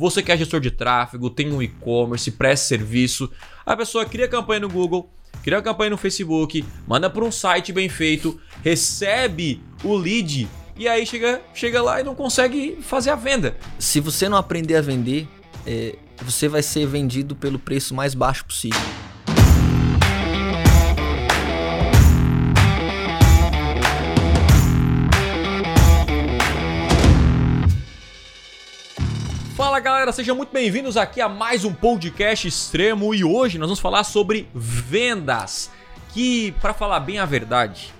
Você que é gestor de tráfego, tem um e-commerce, presta serviço. A pessoa cria campanha no Google, cria campanha no Facebook, manda para um site bem feito, recebe o lead e aí chega, chega lá e não consegue fazer a venda. Se você não aprender a vender, é, você vai ser vendido pelo preço mais baixo possível. Galera, sejam muito bem-vindos aqui a mais um podcast extremo e hoje nós vamos falar sobre vendas, que para falar bem a verdade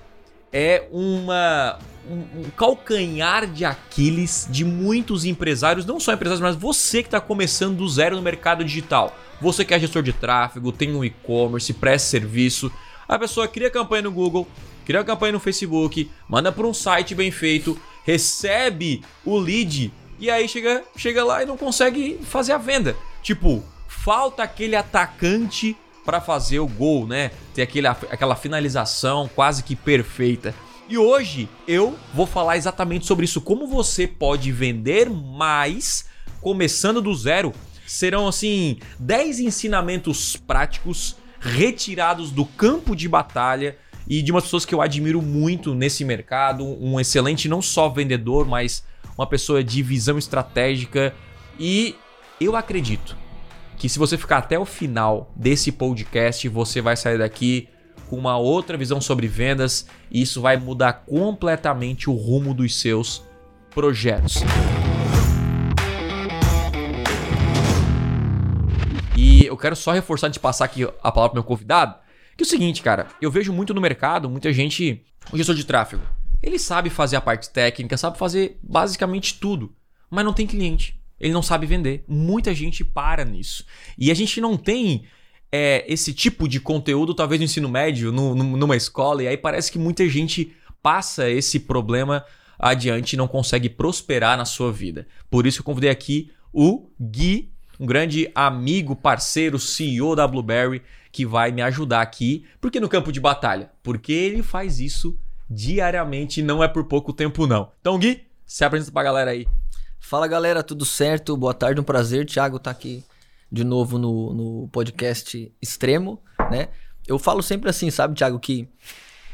é uma um, um, calcanhar de Aquiles de muitos empresários, não só empresários, mas você que está começando do zero no mercado digital. Você que é gestor de tráfego, tem um e-commerce, presta serviço, a pessoa cria campanha no Google, cria campanha no Facebook, manda para um site bem feito, recebe o lead e aí chega, chega lá e não consegue fazer a venda. Tipo, falta aquele atacante para fazer o gol, né? Ter aquele, aquela finalização quase que perfeita. E hoje eu vou falar exatamente sobre isso, como você pode vender mais começando do zero. Serão assim 10 ensinamentos práticos retirados do campo de batalha e de umas pessoas que eu admiro muito nesse mercado, um excelente não só vendedor, mas uma pessoa de visão estratégica. E eu acredito que se você ficar até o final desse podcast, você vai sair daqui com uma outra visão sobre vendas. E isso vai mudar completamente o rumo dos seus projetos. E eu quero só reforçar de passar aqui a palavra pro meu convidado, que é o seguinte, cara, eu vejo muito no mercado, muita gente, o gestor de tráfego, ele sabe fazer a parte técnica, sabe fazer basicamente tudo, mas não tem cliente. Ele não sabe vender. Muita gente para nisso. E a gente não tem é, esse tipo de conteúdo, talvez no ensino médio, no, no, numa escola, e aí parece que muita gente passa esse problema adiante e não consegue prosperar na sua vida. Por isso eu convidei aqui o Gui, um grande amigo, parceiro, CEO da Blueberry, que vai me ajudar aqui. Por que no campo de batalha? Porque ele faz isso diariamente, não é por pouco tempo não. Então, Gui, se apresenta pra galera aí. Fala galera, tudo certo? Boa tarde, um prazer. Thiago tá aqui de novo no, no podcast Extremo, né? Eu falo sempre assim, sabe, Thiago, que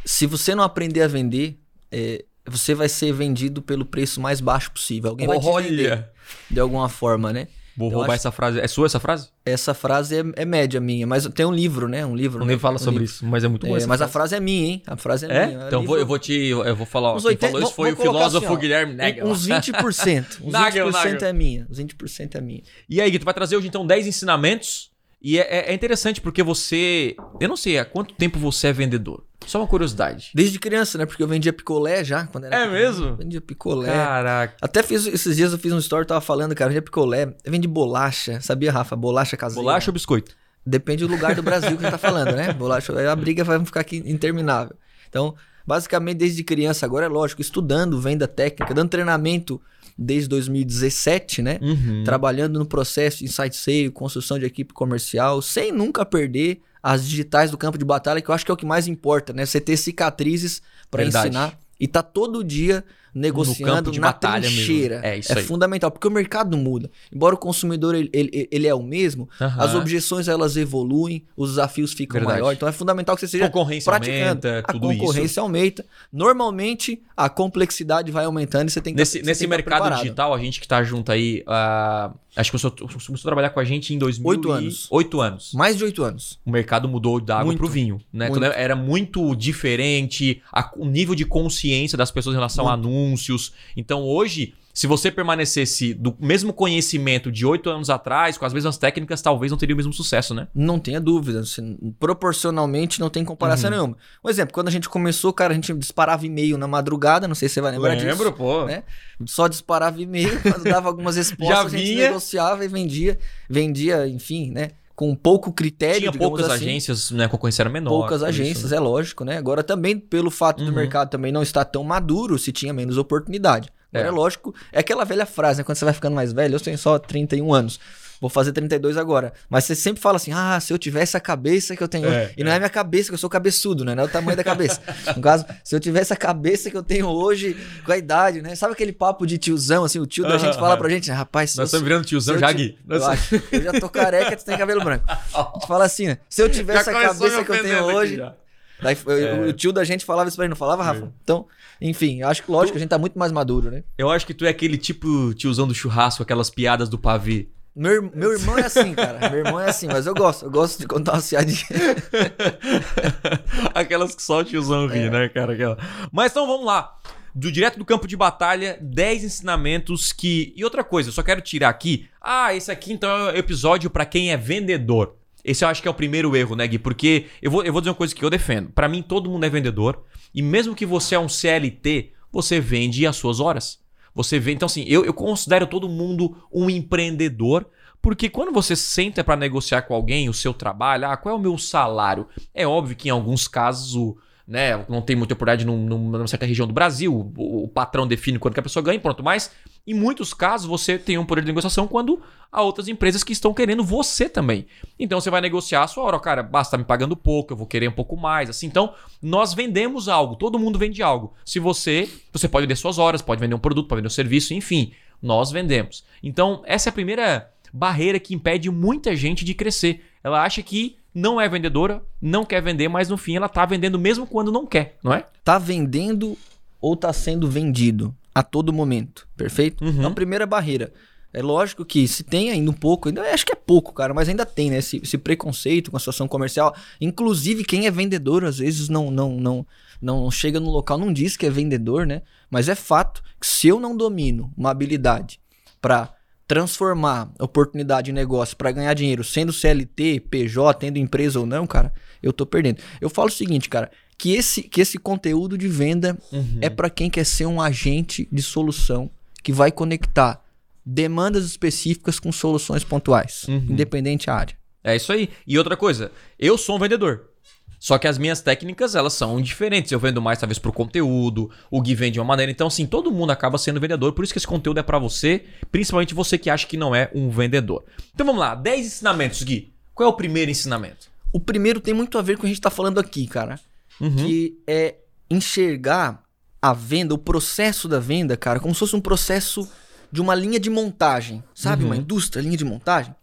se você não aprender a vender, é, você vai ser vendido pelo preço mais baixo possível. Alguém vai te vender de alguma forma, né? Vou Eu roubar acho- essa frase. É sua essa frase? Essa frase é, é média minha, mas tem um livro, né? Um livro. Né? nem fala Um sobre livro. isso, mas é muito bom É, mas a frase. frase é minha, hein? A frase é, É? minha. Então livro- vou, eu vou te. Eu vou falar. Uns quem 80, falou isso foi o filósofo assim, ó, Guilherme Nagel. Uns 20%. Uns Nagel, 20% Nagel. é minha. Uns 20% é minha. E aí, Gui, tu vai trazer hoje então 10 ensinamentos. E é, é- é interessante porque você. Eu não sei há quanto tempo você é vendedor. Só uma curiosidade. Desde criança, né? Porque eu vendia picolé já. Quando era É pequeno. mesmo? Vendia picolé. Caraca. Até fiz, esses dias eu fiz um story, tava falando, cara, eu vendia picolé. Eu vendi bolacha. Sabia, Rafa? Bolacha caseira. Bolacha ou biscoito? Depende do lugar do Brasil que você tá falando, né? Bolacha, a briga vai ficar aqui interminável. Então, basicamente, desde criança, agora é lógico, estudando venda técnica, dando treinamento desde 2017, né? Uhum. Trabalhando no processo de insight sale, construção de equipe comercial, sem nunca perder as digitais do campo de batalha, que eu acho que é o que mais importa, né? Você ter cicatrizes para ensinar e tá todo dia negociando na batalha mesmo. trincheira. É isso aí. fundamental, porque o mercado muda. Embora o consumidor ele, ele, ele é o mesmo, Aham. as objeções elas evoluem, os desafios ficam Verdade. maiores. Então é fundamental que você seja Concorrência praticando. aumenta, a tudo isso. concorrência aumenta. Normalmente a complexidade vai aumentando e você tem que Nesse, você nesse mercado digital, a gente que tá junto aí. ah, acho que começou, começou a trabalhar com a gente em 2000 Oito anos. Oito anos. Mais de oito anos. O mercado mudou da água Muito. pro vinho, né? Muito. Quando Era muito diferente, a- o nível de consciência das pessoas em relação a anúncios. Então hoje, se você permanecesse do mesmo conhecimento de oito anos atrás, com as mesmas técnicas, talvez não teria o mesmo sucesso, né? Não tenha dúvida. assim, proporcionalmente não tem comparação Uhum. nenhuma. Um exemplo, quando a gente começou, cara, a gente disparava e-mail na madrugada, não sei se você vai lembrar disso. pô. né? Só disparava e-mail, dava algumas respostas, Já a gente vinha. negociava e vendia. Vendia, enfim, né? Com pouco critério, Tinha poucas assim. agências, né? A concorrência era menor. Poucas por isso, agências, né? é lógico, né? Agora também, pelo fato do Uhum. mercado também não estar tão maduro, se tinha menos oportunidade. Agora É. é. lógico, é aquela velha frase, né? Quando você vai ficando mais velho, eu tenho só 31 anos. Vou fazer 32 agora. Mas você sempre fala assim: ah, se eu tivesse a cabeça que eu tenho É, hoje. E não é minha cabeça, que eu sou cabeçudo, né? Não é o tamanho da cabeça. No caso, se eu tivesse a cabeça que eu tenho hoje, com a idade, né? Sabe aquele papo de tiozão, assim? O tio da gente fala pra gente, né? Rapaz, se Nós estamos virando tiozão já, Gui. Eu, acho. Eu já tô careca, tu tem cabelo branco. A gente fala assim, né? Se eu tivesse a cabeça que eu tenho hoje. já. Daí, É. O tio da gente falava isso pra ele, não falava, Rafa? Então, enfim, eu acho que lógico, a gente tá muito mais maduro, né? Eu acho que tu é aquele tipo tiozão do churrasco, aquelas piadas do pavê. Meu, meu irmão é assim, cara. Meu irmão é assim, mas eu gosto. Eu gosto de contar uma piadinha. Aquelas que só o tiozão ri, né, cara? Aquela. Mas então vamos lá. Do direto do campo de batalha, 10 ensinamentos que. E outra coisa, eu só quero tirar aqui. Ah, esse aqui então é o episódio pra quem é vendedor. Esse eu acho que é o primeiro erro, né, Gui? Porque eu vou, eu vou dizer uma coisa que eu defendo. Pra mim, todo mundo é vendedor. E mesmo que você é um CLT, você vende as suas horas. Você vê. Então, assim, eu, eu considero todo mundo um empreendedor. Porque quando você senta pra negociar com alguém o seu trabalho, ah, qual é o meu salário? É óbvio que em alguns casos o, né, não tem muita oportunidade num- num- numa certa região do Brasil, o, o patrão define quanto que a pessoa ganha, pronto. Mas em muitos casos você tem um poder de negociação quando há outras empresas que estão querendo você também. Então você vai negociar a sua hora, cara, basta me pagando pouco, eu vou querer um pouco mais, assim. Então nós vendemos algo, todo mundo vende algo. Se você, você pode vender suas horas, pode vender um produto, pode vender um serviço, enfim, nós vendemos. Então essa é a primeira barreira que impede muita gente de crescer. Ela acha que não é vendedora, não quer vender, mas no fim ela tá vendendo mesmo quando não quer, não é? Tá vendendo ou tá sendo vendido a todo momento, perfeito? Uhum. Então, a primeira barreira. É lógico que se tem ainda um pouco, ainda acho que é pouco, cara, mas ainda tem, né? Esse, esse preconceito com a situação comercial. Inclusive, quem é vendedor, às vezes, não, não, não, não chega no local, não diz que é vendedor, né? Mas é fato que se eu não domino uma habilidade para transformar oportunidade em negócio para ganhar dinheiro, sendo CLT, PJ, tendo empresa ou não, cara, eu tô perdendo. Eu falo o seguinte, cara, que esse, que esse conteúdo de venda é para quem quer ser um agente de solução que vai conectar demandas específicas com soluções pontuais, Uhum. independente da área. É isso aí. E outra coisa, eu sou um vendedor. Só que as minhas técnicas, elas são diferentes. Eu vendo mais, talvez, pro conteúdo. O Gui vende de uma maneira. Então, assim, todo mundo acaba sendo vendedor. Por isso que esse conteúdo é pra você. Principalmente você que acha que não é um vendedor. Então, vamos lá. 10 ensinamentos, Gui. Qual é o primeiro ensinamento? O primeiro tem muito a ver com o que a gente tá falando aqui, cara, Uhum. que é enxergar a venda, o processo da venda, cara, como se fosse um processo de uma linha de montagem, sabe? Uhum. Uma indústria, linha de montagem.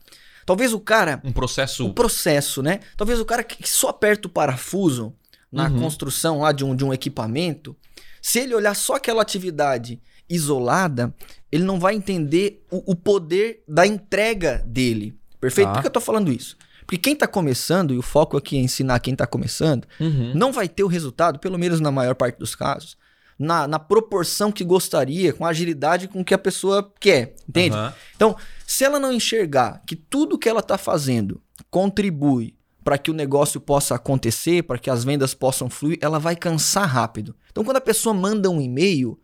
Talvez o cara Um processo... o processo, né? Talvez o cara que só aperta o parafuso na Uhum. construção lá de um, de um equipamento, se ele olhar só aquela atividade isolada, ele não vai entender o, o poder da entrega dele. Perfeito? Tá. Por que eu tô falando isso? Porque quem tá começando, e o foco aqui é ensinar quem tá começando, Uhum. não vai ter o resultado, pelo menos na maior parte dos casos, na, na proporção que gostaria, com a agilidade com que a pessoa quer. Entende? Aham. Então, se ela não enxergar que tudo que ela está fazendo contribui para que o negócio possa acontecer, para que as vendas possam fluir, ela vai cansar rápido. Então, quando a pessoa manda um e-mail,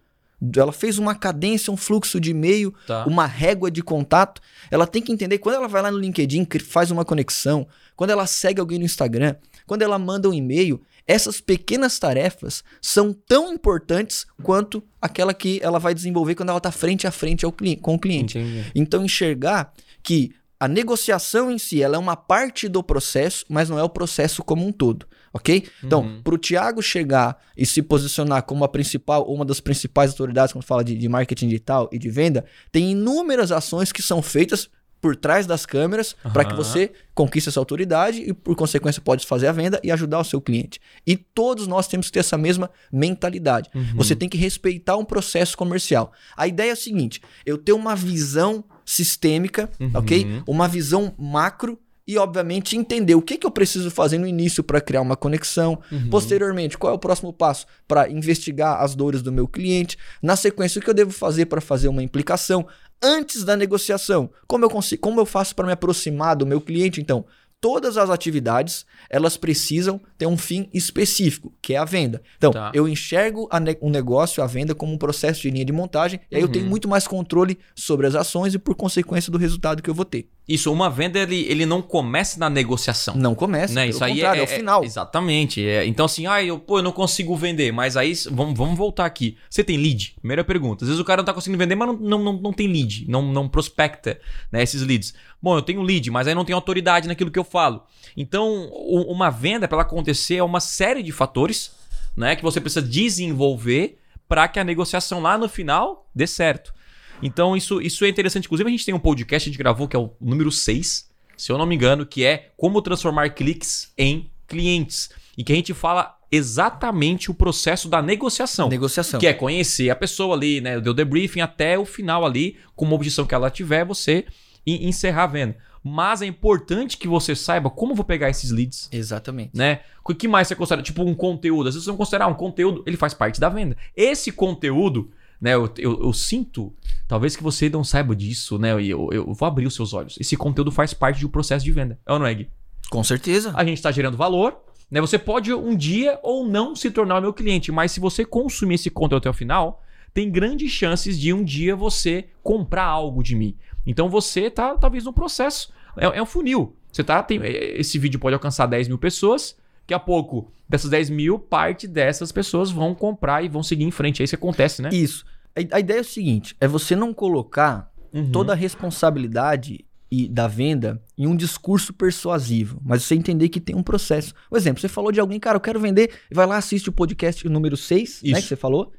ela fez uma cadência, um fluxo de e-mail, Tá. uma régua de contato, ela tem que entender quando ela vai lá no LinkedIn, faz uma conexão, quando ela segue alguém no Instagram, quando ela manda um e-mail, essas pequenas tarefas são tão importantes quanto aquela que ela vai desenvolver quando ela está frente a frente ao com o cliente. Entendi. Então enxergar que a negociação em si ela é uma parte do processo, mas não é o processo como um todo, ok? Então, Uhum. para o Thiago chegar e se posicionar como a principal, uma das principais autoridades quando fala de, de marketing digital e de venda, tem inúmeras ações que são feitas por trás das câmeras para que você conquiste essa autoridade e, por consequência, pode fazer a venda e ajudar o seu cliente. E todos nós temos que ter essa mesma mentalidade. Uhum. Você tem que respeitar um processo comercial. A ideia é a seguinte: eu tenho uma visão sistêmica, Uhum. ok? Uma visão macro e, obviamente, entender o que, que eu preciso fazer no início para criar uma conexão. Uhum. Posteriormente, qual é o próximo passo para investigar as dores do meu cliente. Na sequência, o que eu devo fazer para fazer uma implicação. Antes da negociação, como eu consigo, como eu faço para me aproximar do meu cliente? Então, todas as atividades elas precisam ter um fim específico, que é a venda. Então, Tá. eu enxergo ne- um negócio, a venda, como um processo de linha de montagem, e aí eu Uhum. tenho muito mais controle sobre as ações e, por consequência, do resultado que eu vou ter. Isso, uma venda, ele, ele não começa na negociação. Não começa, né? Isso aí é, é, o final. Exatamente. É, então, assim, ah, eu, pô, eu não consigo vender, mas aí vamos, vamos voltar aqui. Você tem lead? Primeira pergunta. Às vezes o cara não tá conseguindo vender, mas não, não, não, não tem lead, não, não prospecta né, esses leads. Bom, eu tenho lead, mas aí não tenho autoridade naquilo que eu falo. Então, uma venda, para ela acontecer, é uma série de fatores né, que você precisa desenvolver para que a negociação lá no final dê certo. Então, isso, isso é interessante. Inclusive, a gente tem um podcast que a gente gravou, que é o número 6, se eu não me engano, que é como transformar cliques em clientes. E que a gente fala exatamente o processo da negociação. Negociação. Que é conhecer a pessoa ali, né? Deu debriefing até o final ali, com uma objeção que ela tiver, você en- encerrar a venda. Mas é importante que você saiba como eu vou pegar esses leads Exatamente. né? O que mais você considera? Tipo um conteúdo. Às vezes você não considerar um conteúdo, ele faz parte da venda. Esse conteúdo, né? Eu, eu, eu sinto, talvez que você não saiba disso, né? E eu, eu vou abrir os seus olhos. Esse conteúdo faz parte de um processo de venda. É ou não é, Gui? Com certeza. A gente está gerando valor, né? Você pode um dia ou não se tornar meu cliente, mas se você consumir esse conteúdo até o final, tem grandes chances de um dia você comprar algo de mim. Então você tá talvez no processo. É, é um funil. Você tá. Tem, esse vídeo pode alcançar 10 mil pessoas. Daqui a pouco, dessas 10 mil, parte dessas pessoas vão comprar e vão seguir em frente. É isso que acontece, né? Isso. A, ideia é o seguinte: é você não colocar Uhum. toda a responsabilidade e, da venda em um discurso persuasivo, mas você entender que tem um processo. Por exemplo, você falou de alguém, cara, eu quero vender, vai lá, assiste o podcast número 6, né, Isso. que você falou.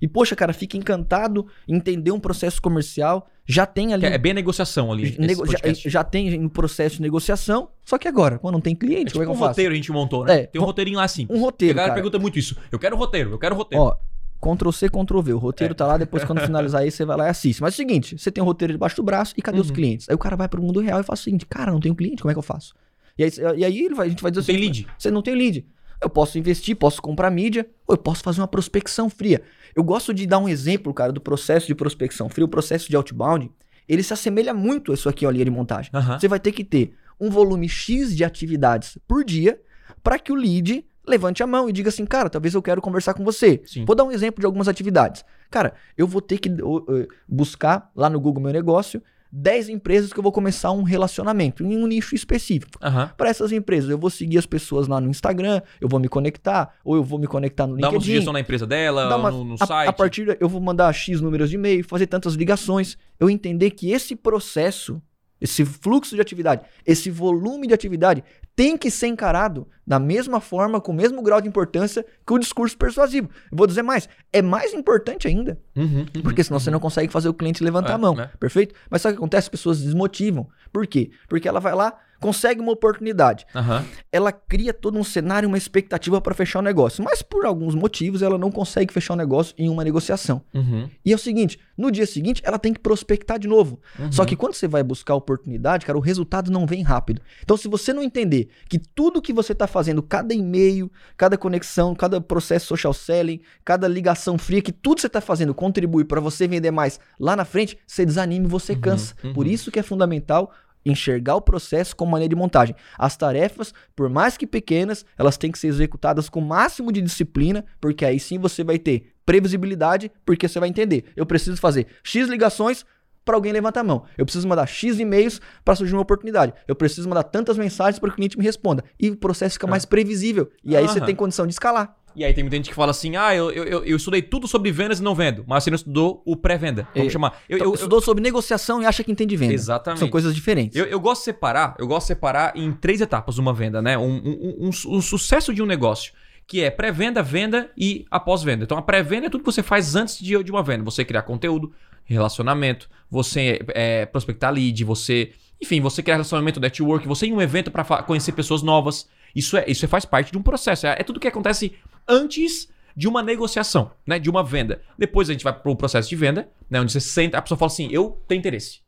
E, poxa, cara, fica encantado em entender um processo comercial, já tem ali. É bem a negociação ali. nego- já, podcast. já tem um processo de negociação, só que agora, quando não tem cliente, É tipo como é que um eu faço? roteiro a gente montou, né? É, tem um ro- roteirinho lá assim. Um a roteiro, galera cara. pergunta muito isso. Eu quero roteiro, eu quero roteiro. Ó, Ctrl C, Ctrl V. O roteiro É. tá lá, depois quando finalizar aí, você vai lá e assiste. Mas é o seguinte, você tem um roteiro debaixo do braço e cadê os Uhum. clientes? Aí o cara vai pro mundo real e fala o seguinte, cara, não tenho cliente, como é que eu faço? E aí, e aí ele vai, a gente vai dizer Não tem assim, lead. Você não tem lead. Eu posso investir, posso comprar mídia, ou eu posso fazer uma prospecção fria. Eu gosto de dar um exemplo, cara, do processo de prospecção fria, o processo de outbound. Ele se assemelha muito a isso aqui, ó, linha de montagem. Aham. Você vai ter que ter um volume X de atividades por dia para que o lead levante a mão e diga assim, cara, talvez eu quero conversar com você. Sim. Vou dar um exemplo de algumas atividades. Cara, eu vou ter que ô, buscar lá no Google Meu Negócio 10 empresas que eu vou começar um relacionamento em um nicho específico. Aham. Para essas empresas, eu vou seguir as pessoas lá no Instagram, eu vou me conectar, ou eu vou me conectar no Dá uma LinkedIn. sugestão na empresa dela, uma- no, no a, site. a partir eu vou mandar X números de e-mail, fazer tantas ligações. Eu entender que esse processo, esse fluxo de atividade, esse volume de atividade tem que ser encarado da mesma forma, com o mesmo grau de importância que o discurso persuasivo. Eu vou dizer mais, é mais importante ainda, Uhum, uhum. porque senão você não consegue fazer o cliente levantar É, a mão, é. perfeito? Mas o que acontece? As pessoas desmotivam. Por quê? Porque ela vai lá, consegue uma oportunidade, Aham. ela cria todo um cenário, uma expectativa para fechar o negócio, mas por alguns motivos ela não consegue fechar o negócio em uma negociação. Uhum. E é o seguinte, no dia seguinte ela tem que prospectar de novo. Uhum. Só que quando você vai buscar a oportunidade, cara, o resultado não vem rápido. Então se você não entender que tudo que você está fazendo, cada e-mail, cada conexão, cada processo social selling, cada ligação fria, que tudo você está fazendo contribui para você vender mais lá na frente, você desanima e você Uhum, cansa. uhum. Por isso que é fundamental enxergar o processo como maneira de montagem. As tarefas, por mais que pequenas, elas têm que ser executadas com o máximo de disciplina, porque aí sim você vai ter previsibilidade, porque você vai entender. Eu preciso fazer X ligações para alguém levantar a mão. Eu preciso mandar X e-mails para surgir uma oportunidade. Eu preciso mandar tantas mensagens para que o cliente me responda. E o processo fica mais previsível. E aí você É. Tem condição de escalar. E aí tem muita gente que fala assim: ah, eu, eu, eu- eu estudei tudo sobre vendas e não vendo, mas você não estudou o pré-venda. Vamos É. chamar. Eu, Então, eu- eu- estudou sobre negociação e acha que entende venda. Exatamente. São coisas diferentes. Eu, eu gosto de separar, eu gosto de separar em três etapas uma venda, né? Um, um- um- um sucesso de um negócio, que é pré-venda, venda e após-venda. Então a pré-venda é tudo que você faz antes de, de uma venda. Você criar conteúdo, relacionamento, você é, prospectar lead, você. Enfim, você criar relacionamento, network, você ir em um evento para conhecer pessoas novas. Isso, é, isso faz parte de um processo. É, é tudo que acontece antes de uma negociação, né? De uma venda. Depois a gente vai para o processo de venda, né? Onde você senta, a pessoa fala assim: eu tenho interesse.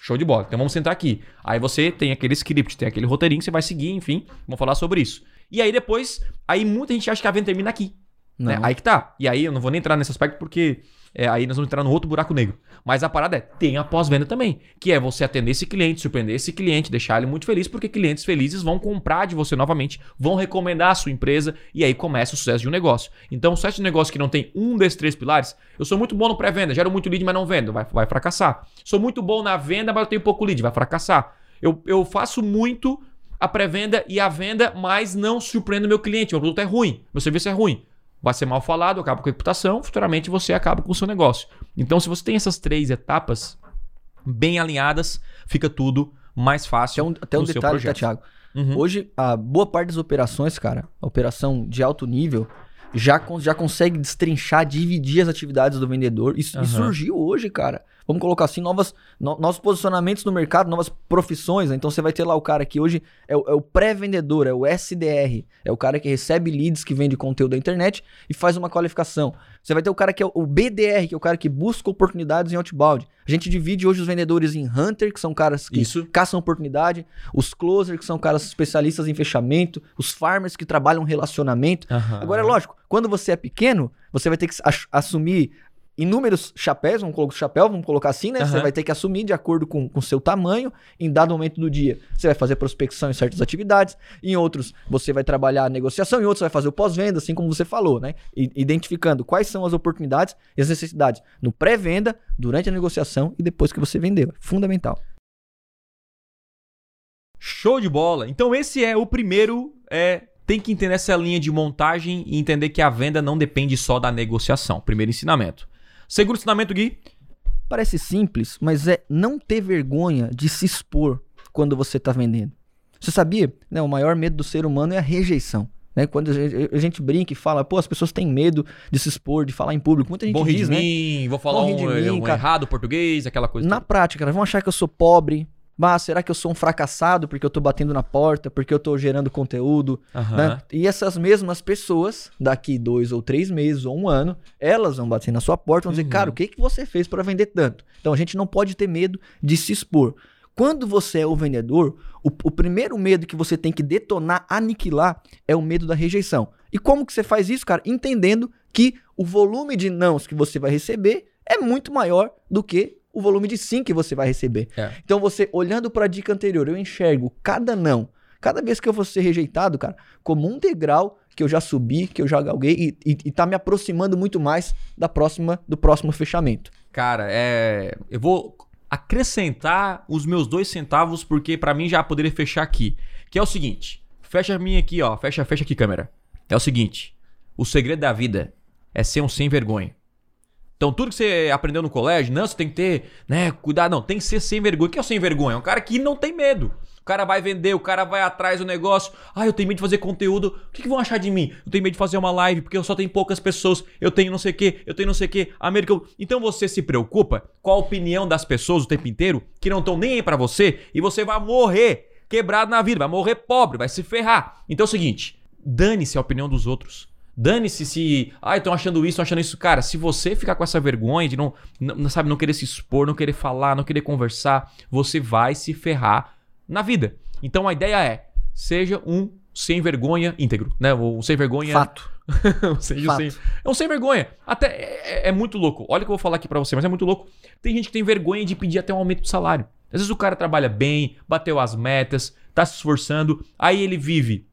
Show de bola. Então vamos sentar aqui. Aí você tem aquele script, tem aquele roteirinho que você vai seguir, enfim, vamos falar sobre isso. E aí depois, aí muita gente acha que a venda termina aqui. Né? Aí que tá. E aí eu não vou nem entrar nesse aspecto porque é, aí nós vamos entrar no outro buraco negro. Mas a parada é, tem a pós-venda também. Que é você atender esse cliente, surpreender esse cliente, deixar ele muito feliz, porque clientes felizes vão comprar de você novamente, vão recomendar a sua empresa e aí começa o sucesso de um negócio. Então, o sucesso de um negócio que não tem um desses três pilares, eu sou muito bom no pré-venda, gero muito lead, mas não vendo, vai, vai fracassar. Sou muito bom na venda, mas eu tenho pouco lead, vai fracassar. Eu, eu faço muito a pré-venda e a venda, mas não surpreendo meu cliente. Meu produto é ruim, meu serviço é ruim. Vai ser mal falado, acaba com a reputação, futuramente você acaba com o seu negócio. Então, se você tem essas três etapas bem alinhadas, fica tudo mais fácil. Até um, até um detalhe, tá, projeto. Thiago? Uhum. Hoje, a boa parte das operações, cara, operação de alto nível, já, já consegue destrinchar, dividir as atividades do vendedor. Isso, Aham. e surgiu hoje, cara. Vamos colocar assim, novas, no- novos posicionamentos no mercado, novas profissões. né? Então você vai ter lá o cara que hoje é, o- é o pré-vendedor, é o SDR. É o cara que recebe leads que vende conteúdo da internet e faz uma qualificação. Você vai ter o cara que é o BDR, que é o cara que busca oportunidades em outbound. A gente divide hoje os vendedores em Hunter, que são caras que Isso. caçam oportunidade, os closer, que são caras especialistas em fechamento, os farmers que trabalham relacionamento. Aham. Agora, é lógico, quando você é pequeno, você vai ter que assumir inúmeros chapéus, vamos colocar chapéu, vamos colocar assim, né? Você Aham. vai ter que assumir de acordo com o seu tamanho, em dado momento do dia. Você vai fazer prospecção em certas atividades, em outros você vai trabalhar a negociação, em outros você vai fazer o pós-venda, assim como você falou, né? I- Identificando quais são as oportunidades e as necessidades no pré-venda, durante a negociação e depois que você vendeu. É fundamental. Show de bola. Então esse é o primeiro. É, tem que entender essa linha de montagem e entender que a venda não depende só da negociação. Primeiro ensinamento. Segundo ensinamento, Gui. Parece simples, mas é não ter vergonha de se expor quando você está vendendo. Você sabia? Né, o maior medo do ser humano é a rejeição. Né? Quando a gente, a gente brinca e fala, pô, as pessoas têm medo de se expor, de falar em público. Muita gente rir diz, de né? mim, vou falar rir um, de mim, um errado português, aquela coisa. Na toda. prática, elas vão achar que eu sou pobre. Mas será que eu sou um fracassado porque eu tô batendo na porta, porque eu tô gerando conteúdo? Aham. né? E essas mesmas pessoas, daqui dois ou três meses ou um ano, elas vão bater na sua porta e vão dizer, Uhum. cara, o que, que você fez para vender tanto? Então a gente não pode ter medo de se expor. Quando você é o vendedor, o, o primeiro medo que você tem que detonar, aniquilar, é o medo da rejeição. E como que você faz isso, cara? Entendendo que o volume de nãos que você vai receber é muito maior do que o volume de sim que você vai receber. É. Então você, olhando para a dica anterior, eu enxergo cada não, cada vez que eu vou ser rejeitado, cara, como um degrau que eu já subi, que eu já galguei e, e, e tá me aproximando muito mais da próxima, do próximo fechamento. Cara, é. Eu vou acrescentar os meus dois centavos, porque pra mim já poderia fechar aqui. Que é o seguinte: fecha a minha aqui, ó. Fecha, fecha aqui, câmera. É o seguinte: o segredo da vida é ser um sem vergonha. Então, tudo que você aprendeu no colégio, não, você tem que ter, né, cuidado, não, tem que ser sem vergonha. O que é o sem vergonha? É um cara que não tem medo. O cara vai vender, o cara vai atrás do negócio. Ah, eu tenho medo de fazer conteúdo. O que, que vão achar de mim? Eu tenho medo de fazer uma live porque eu só tenho poucas pessoas. Eu tenho não sei o que, eu tenho não sei o que. América. Então você se preocupa com a opinião das pessoas o tempo inteiro que não estão nem aí pra você e você vai morrer quebrado na vida, vai morrer pobre, vai se ferrar. Então é o seguinte: dane-se a opinião dos outros. Dane-se se. Ah, estão achando isso, estão achando isso. Cara, se você ficar com essa vergonha de não, não, sabe, não querer se expor, não querer falar, não querer conversar, você vai se ferrar na vida. Então a ideia é: seja um sem vergonha íntegro, né? O sem vergonha. Fato. seja um Fato. sem, é um sem vergonha. Até é, é muito louco. Olha o que eu vou falar aqui pra você, mas é muito louco. Tem gente que tem vergonha de pedir até um aumento de salário. Às vezes o cara trabalha bem, bateu as metas, tá se esforçando, aí ele vive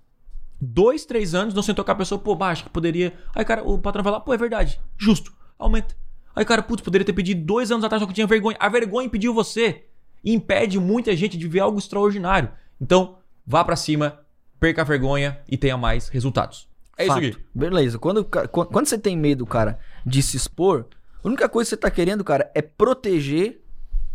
dois, três anos, não sentou com a pessoa, pô, acho que poderia. Aí, cara, o patrão vai lá, pô, é verdade, justo, aumenta. Aí, cara, putz, poderia ter pedido dois anos atrás, só que tinha vergonha. A vergonha impediu você. E impede muita gente de ver algo extraordinário. Então, vá pra cima, perca a vergonha e tenha mais resultados. É Fato. isso aqui. Beleza. Quando, quando você tem medo, cara, de se expor, a única coisa que você tá querendo, cara, é proteger.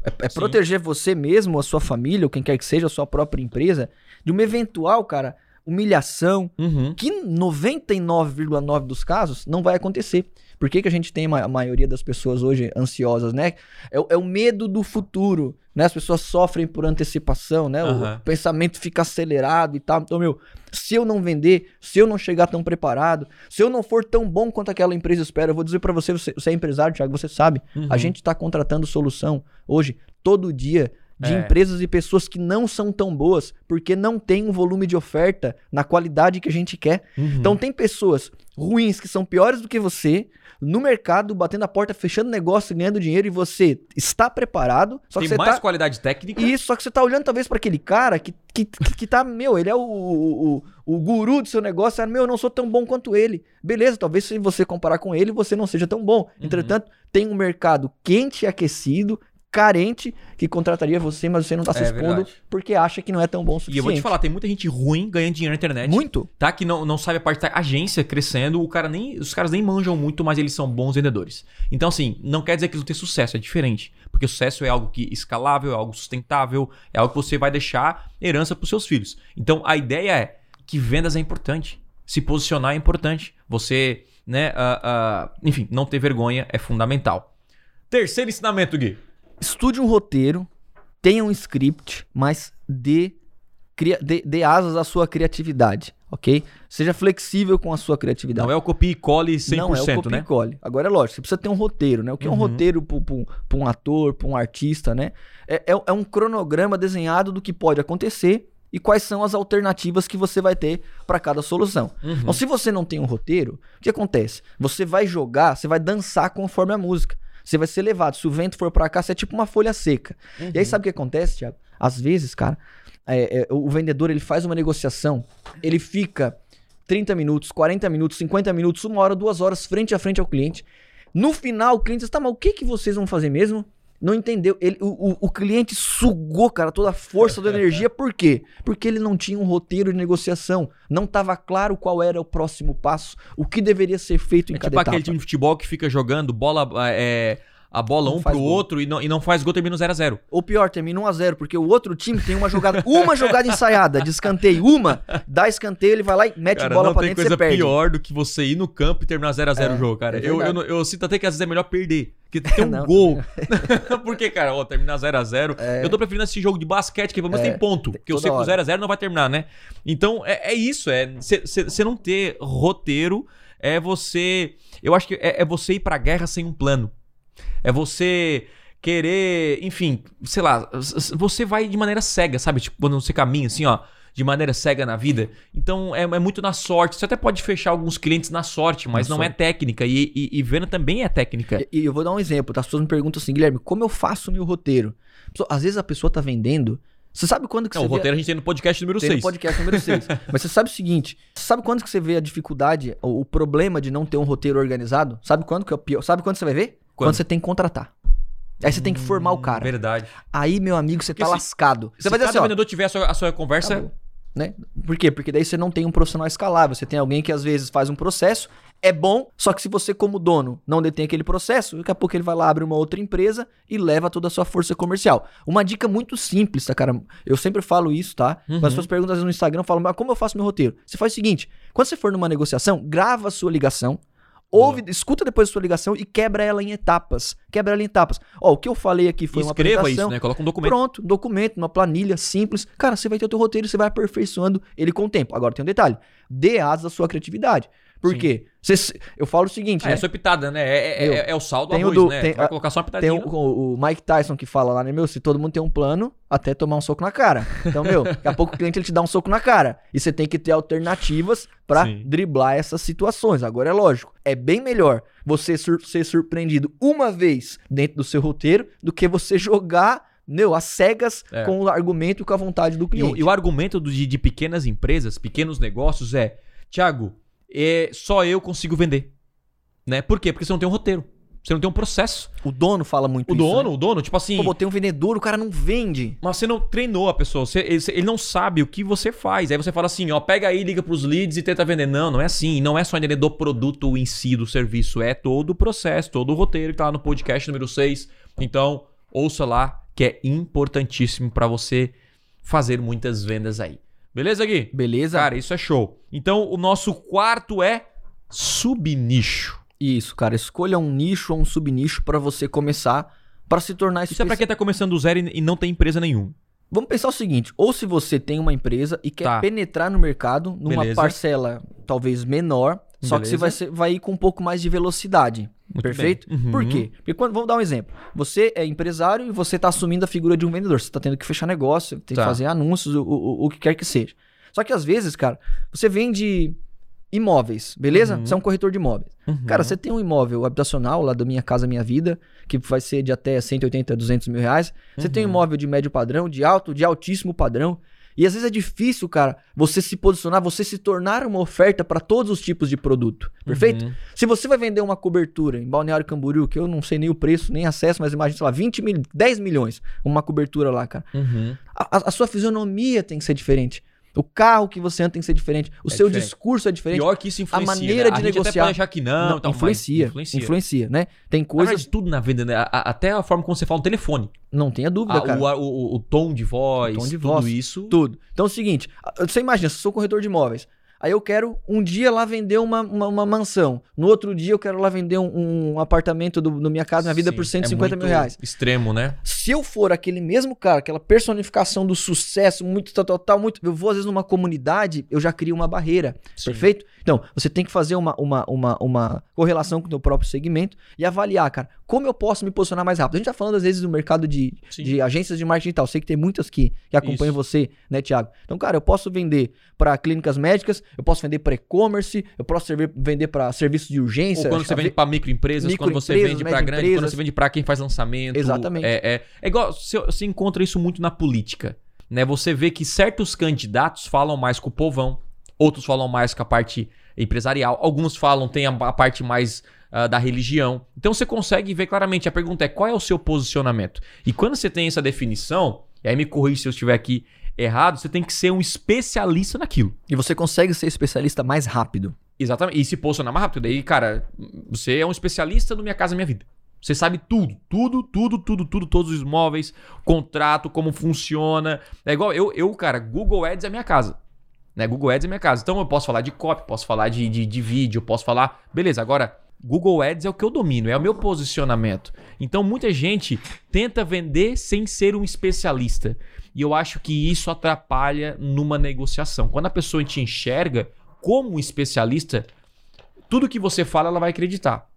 É, é proteger você mesmo, a sua família, ou quem quer que seja, a sua própria empresa, de uma eventual, cara, humilhação, Uhum. que 99,9% dos casos não vai acontecer. Por que, que a gente tem a maioria das pessoas hoje ansiosas, né? É, o- é o medo do futuro, né? As pessoas sofrem por antecipação, né? Aham. O pensamento fica acelerado e tal. Então, meu, se eu não vender, se eu não chegar tão preparado, se eu não for tão bom quanto aquela empresa espera, eu vou dizer pra você, você, você é empresário, Thiago, você sabe, Uhum. a gente tá contratando solução hoje, todo dia, de É. empresas e pessoas que não são tão boas, porque não tem um volume de oferta na qualidade que a gente quer. Uhum. Então tem pessoas ruins que são piores do que você no mercado, batendo a porta, fechando negócio, ganhando dinheiro e você está preparado, só tem que você mais tá qualidade técnica. isso, só que você tá olhando talvez pra aquele cara que, que, que, que tá, meu, ele é o, o, o, guru do seu negócio, ah, meu, eu não sou tão bom quanto ele. Beleza, talvez se você comparar com ele, você não seja tão bom. Uhum. Entretanto, tem um mercado quente e aquecido, carente que contrataria você, mas você não tá se É expondo verdade. porque acha que não é tão bom o E suficiente. eu vou te falar, tem muita gente ruim ganhando dinheiro na internet. Muito. Tá? Que não, não sabe a parte da agência crescendo, o cara nem, os caras nem manjam muito, mas eles são bons vendedores. Então, assim, não quer dizer que eles vão ter sucesso, é diferente. Porque o sucesso é algo que escalável, é algo sustentável, é algo que você vai deixar herança pros seus filhos. Então, a ideia é que vendas é importante. Se posicionar é importante. Você, né, ah, ah, enfim, não ter vergonha é fundamental. Terceiro ensinamento, Gui. Estude um roteiro, tenha um script, mas dê, cria- dê, dê asas à sua criatividade, ok? Seja flexível com a sua criatividade. Não é o copia e cole 100%, não é o copia né? e cole. Agora é lógico, você precisa ter um roteiro, né? O que é um Uhum. roteiro para um ator, para um artista, né? É, é- é um cronograma desenhado do que pode acontecer e quais são as alternativas que você vai ter para cada solução. Uhum. Então, se você não tem um roteiro, o que acontece? Você vai jogar, você vai dançar conforme a música. Você vai ser levado. Se o vento for para cá, você é tipo uma folha seca. E aí, sabe o que acontece, Thiago? Às vezes, cara, é, é, o vendedor ele faz uma negociação, ele fica 30 minutos, 40 minutos, 50 minutos, uma hora, duas horas frente a frente ao cliente. No final, o cliente diz: tá, mas o que, que vocês vão fazer mesmo? Não entendeu. Ele, o, o, cliente sugou, cara, toda a força da energia. Por quê? Porque ele não tinha um roteiro de negociação. Não estava claro qual era o próximo passo, o que deveria ser feito em É cada tipo etapa. aquele time de futebol que fica jogando bola, é, a bola Não um pro gol. outro e não, e não faz gol, termina 0x0. Ou pior, termina 1x0, porque o outro time tem uma jogada, uma jogada ensaiada de escanteio, uma, dá escanteio, ele vai lá e mete Cara, bola não pra tem dentro e coisa você perde. pior do que você ir no campo e terminar 0x0 É, o jogo, cara. é eu, eu, não- eu sinto até que às vezes é melhor perder. Porque tem um Não. gol. Porque, cara, ó, terminar 0x0. É. Eu tô preferindo esse jogo de basquete, que pelo menos É, tem ponto. Porque eu sei que o hora. 0x0 não vai terminar, né? Então, é, é isso. É Você não ter roteiro é você. Eu acho que é, é você ir pra guerra sem um plano. É você querer, enfim, sei lá, você vai de maneira cega, sabe? Tipo, quando você caminha assim, ó, de maneira cega na vida. Então é, é muito na sorte. Você até pode fechar alguns clientes na sorte, mas Na não é técnica. E, e, e venda também é técnica. E, e eu vou dar um exemplo, tá? As pessoas me perguntam assim, Guilherme, como eu faço o meu roteiro? Pessoa- Às vezes a pessoa tá vendendo. Você sabe quando que Não, você o vê- roteiro a gente tem no podcast número Tem no 6. podcast número 6. Mas você sabe o seguinte: você sabe quando que você vê a dificuldade, o, o problema de não ter um roteiro organizado? Sabe quando que é o pior? Sabe quando você vai ver? Quando? você tem que contratar. Aí você tem que formar o cara. Verdade. Aí, meu amigo, você Porque tá se- lascado. Você Se vai dizer cada assim, ó, vendedor tiver a sua, a sua conversa, Acabou. né? Por quê? Porque daí você não tem um profissional escalável. Você tem alguém que às vezes faz um processo, é bom, só que se você, como dono, não detém aquele processo, daqui a pouco ele vai lá, abre uma outra empresa e leva toda a sua força comercial. Uma dica muito simples, tá, cara? Eu sempre falo isso, tá? Uhum. Quando as pessoas perguntam às vezes no Instagram, falo, mas como eu faço meu roteiro? Você faz o seguinte: quando você for numa negociação, grava a sua ligação. Ouve, escuta depois a sua ligação e quebra ela em etapas. Quebra ela em etapas. Ó, o que eu falei aqui foi uma escreva apresentação. isso, né? Coloca um documento. Pronto, documento, uma planilha simples. Cara, você vai ter o teu roteiro e você vai aperfeiçoando ele com o tempo. Agora tem um detalhe: dê asas à sua criatividade. Por Sim. quê? Você- eu falo o seguinte, Ah, né? é sua pitada, né? É, é, Eu- é, é o saldo Tem o arroz, do- né? tem- vai a- colocar só uma Tem pitadinha. o, o- o Mike Tyson que fala lá, né, meu? Se todo mundo tem um plano, até tomar um soco na cara. Então, meu, daqui a pouco o cliente ele te dá um soco na cara. E você tem que ter alternativas pra Sim. driblar essas situações. Agora é lógico, é bem melhor você sur- ser surpreendido uma vez dentro do seu roteiro do que você jogar, meu, às cegas É. com o argumento e com a vontade do E cliente. e o argumento do- de, de pequenas empresas, pequenos negócios é, Thiago, é, só eu consigo vender. Né? Por quê? Porque você não tem um roteiro. Você não tem um processo. O dono fala muito O isso. dono, né? o dono, tipo assim. Pô, botei um vendedor, o cara não vende. Mas você não treinou a pessoa, você- ele, ele não sabe o que você faz. Aí você fala assim, ó, pega aí, liga pros leads e tenta vender. Não, não é assim. Não é só entender do produto em si, do serviço. É todo o processo, todo o roteiro que tá lá no podcast número 6. Então, ouça lá, que é importantíssimo pra você fazer muitas vendas aí. Beleza, Gui? Beleza? Cara, isso é show. Então, o nosso quarto é subnicho. Isso, cara. Escolha um nicho ou um subnicho pra você começar pra se tornar Isso é pra especi- quem tá começando do zero e e não tem empresa nenhuma. Vamos pensar o seguinte: ou se você tem uma empresa e quer Tá. penetrar no mercado numa Beleza. parcela talvez menor, só que você Beleza. vai, vai ir com um pouco mais de velocidade. Muito perfeito? Uhum. Por quê? Porque quando, vamos dar um exemplo. Você é empresário e você está assumindo a figura de um vendedor. Você está tendo que fechar negócio, tem Tá. que fazer anúncios, o, o, o que quer que seja. Só que às vezes, cara, você vende imóveis, beleza? Uhum. Você é um corretor de imóveis. Uhum. Cara, você tem um imóvel habitacional lá da Minha Casa Minha Vida, que vai ser de até 180, 200 mil reais. Você tem um Uhum. imóvel de médio padrão, de alto, de altíssimo padrão. E às vezes é difícil, cara, você se posicionar, você se tornar uma oferta para todos os tipos de produto. Perfeito? Uhum. Se você vai vender uma cobertura em Balneário Camboriú, que eu não sei nem o preço, nem acesso, mas imagina, sei lá, 20 mil, 10 milhões, uma cobertura lá, cara. Uhum. A, a- a sua fisionomia tem que ser diferente. O carro que você anda tem que ser diferente. O É seu diferente. discurso é diferente. Pior que isso influencia. maneira né? de a até negociar- pode achar que não, Não, então, mas influencia, influencia. influencia. né? Tem coisas. verdade, tudo na venda, né? A- a- Até a forma como você fala no telefone. Não tenha dúvida, A- cara. o, a- o- o tom de voz, O tom de tudo voz. isso. Tudo. Então é o seguinte: a- você imagina, se eu sou corretor de imóveis. Aí eu quero um dia lá vender uma, uma, uma mansão. No outro dia eu quero lá vender um, um apartamento do, no minha casa, minha vida, Sim, por é 150 mil muito reais. Extremo, né? Se eu for aquele mesmo cara, aquela personificação do sucesso, muito tal, tal, tal, muito. Eu vou, às vezes, numa comunidade, eu já crio uma barreira. Sim. Perfeito? Então, você tem que fazer uma, uma, uma, uma correlação com o teu próprio segmento e avaliar, cara, como eu posso me posicionar mais rápido. A gente tá falando, às vezes, do mercado de, Sim. de agências de marketing digital. Sei que tem muitas que, que acompanham Isso. você, né, Thiago? Então, cara, eu posso vender para clínicas médicas, eu posso vender para e-commerce, eu posso servir- vender para serviços de urgência. Ou quando você vende para microempresas, quando você vende para grande, quando você vende para quem faz lançamento. Exatamente. É, é, é igual, você, você encontra isso muito na política. Né? Você vê que certos candidatos falam mais com o povão, outros falam mais com a parte empresarial, alguns falam, tem a, a parte mais ah, da religião. Então você consegue ver claramente. A pergunta é qual é o seu posicionamento? E quando você tem essa definição, e aí me corrija se eu estiver aqui errado, você tem que ser um especialista naquilo. E você consegue ser especialista mais rápido. Exatamente. E se posicionar mais rápido. Daí, cara, você é um especialista no Minha Casa Minha Vida. Você sabe tudo, tudo, tudo, tudo, tudo, todos os imóveis, contrato, como funciona. É igual eu, eu cara, Google Ads é minha casa. Né? Google Ads é minha casa. Então eu posso falar de copy, posso falar de, de, de vídeo, posso falar. Beleza, agora, Google Ads é o que eu domino, é o meu posicionamento. Então muita gente tenta vender sem ser um especialista. E eu acho que isso atrapalha numa negociação. Quando a pessoa te enxerga como um especialista, tudo que você fala, ela vai acreditar.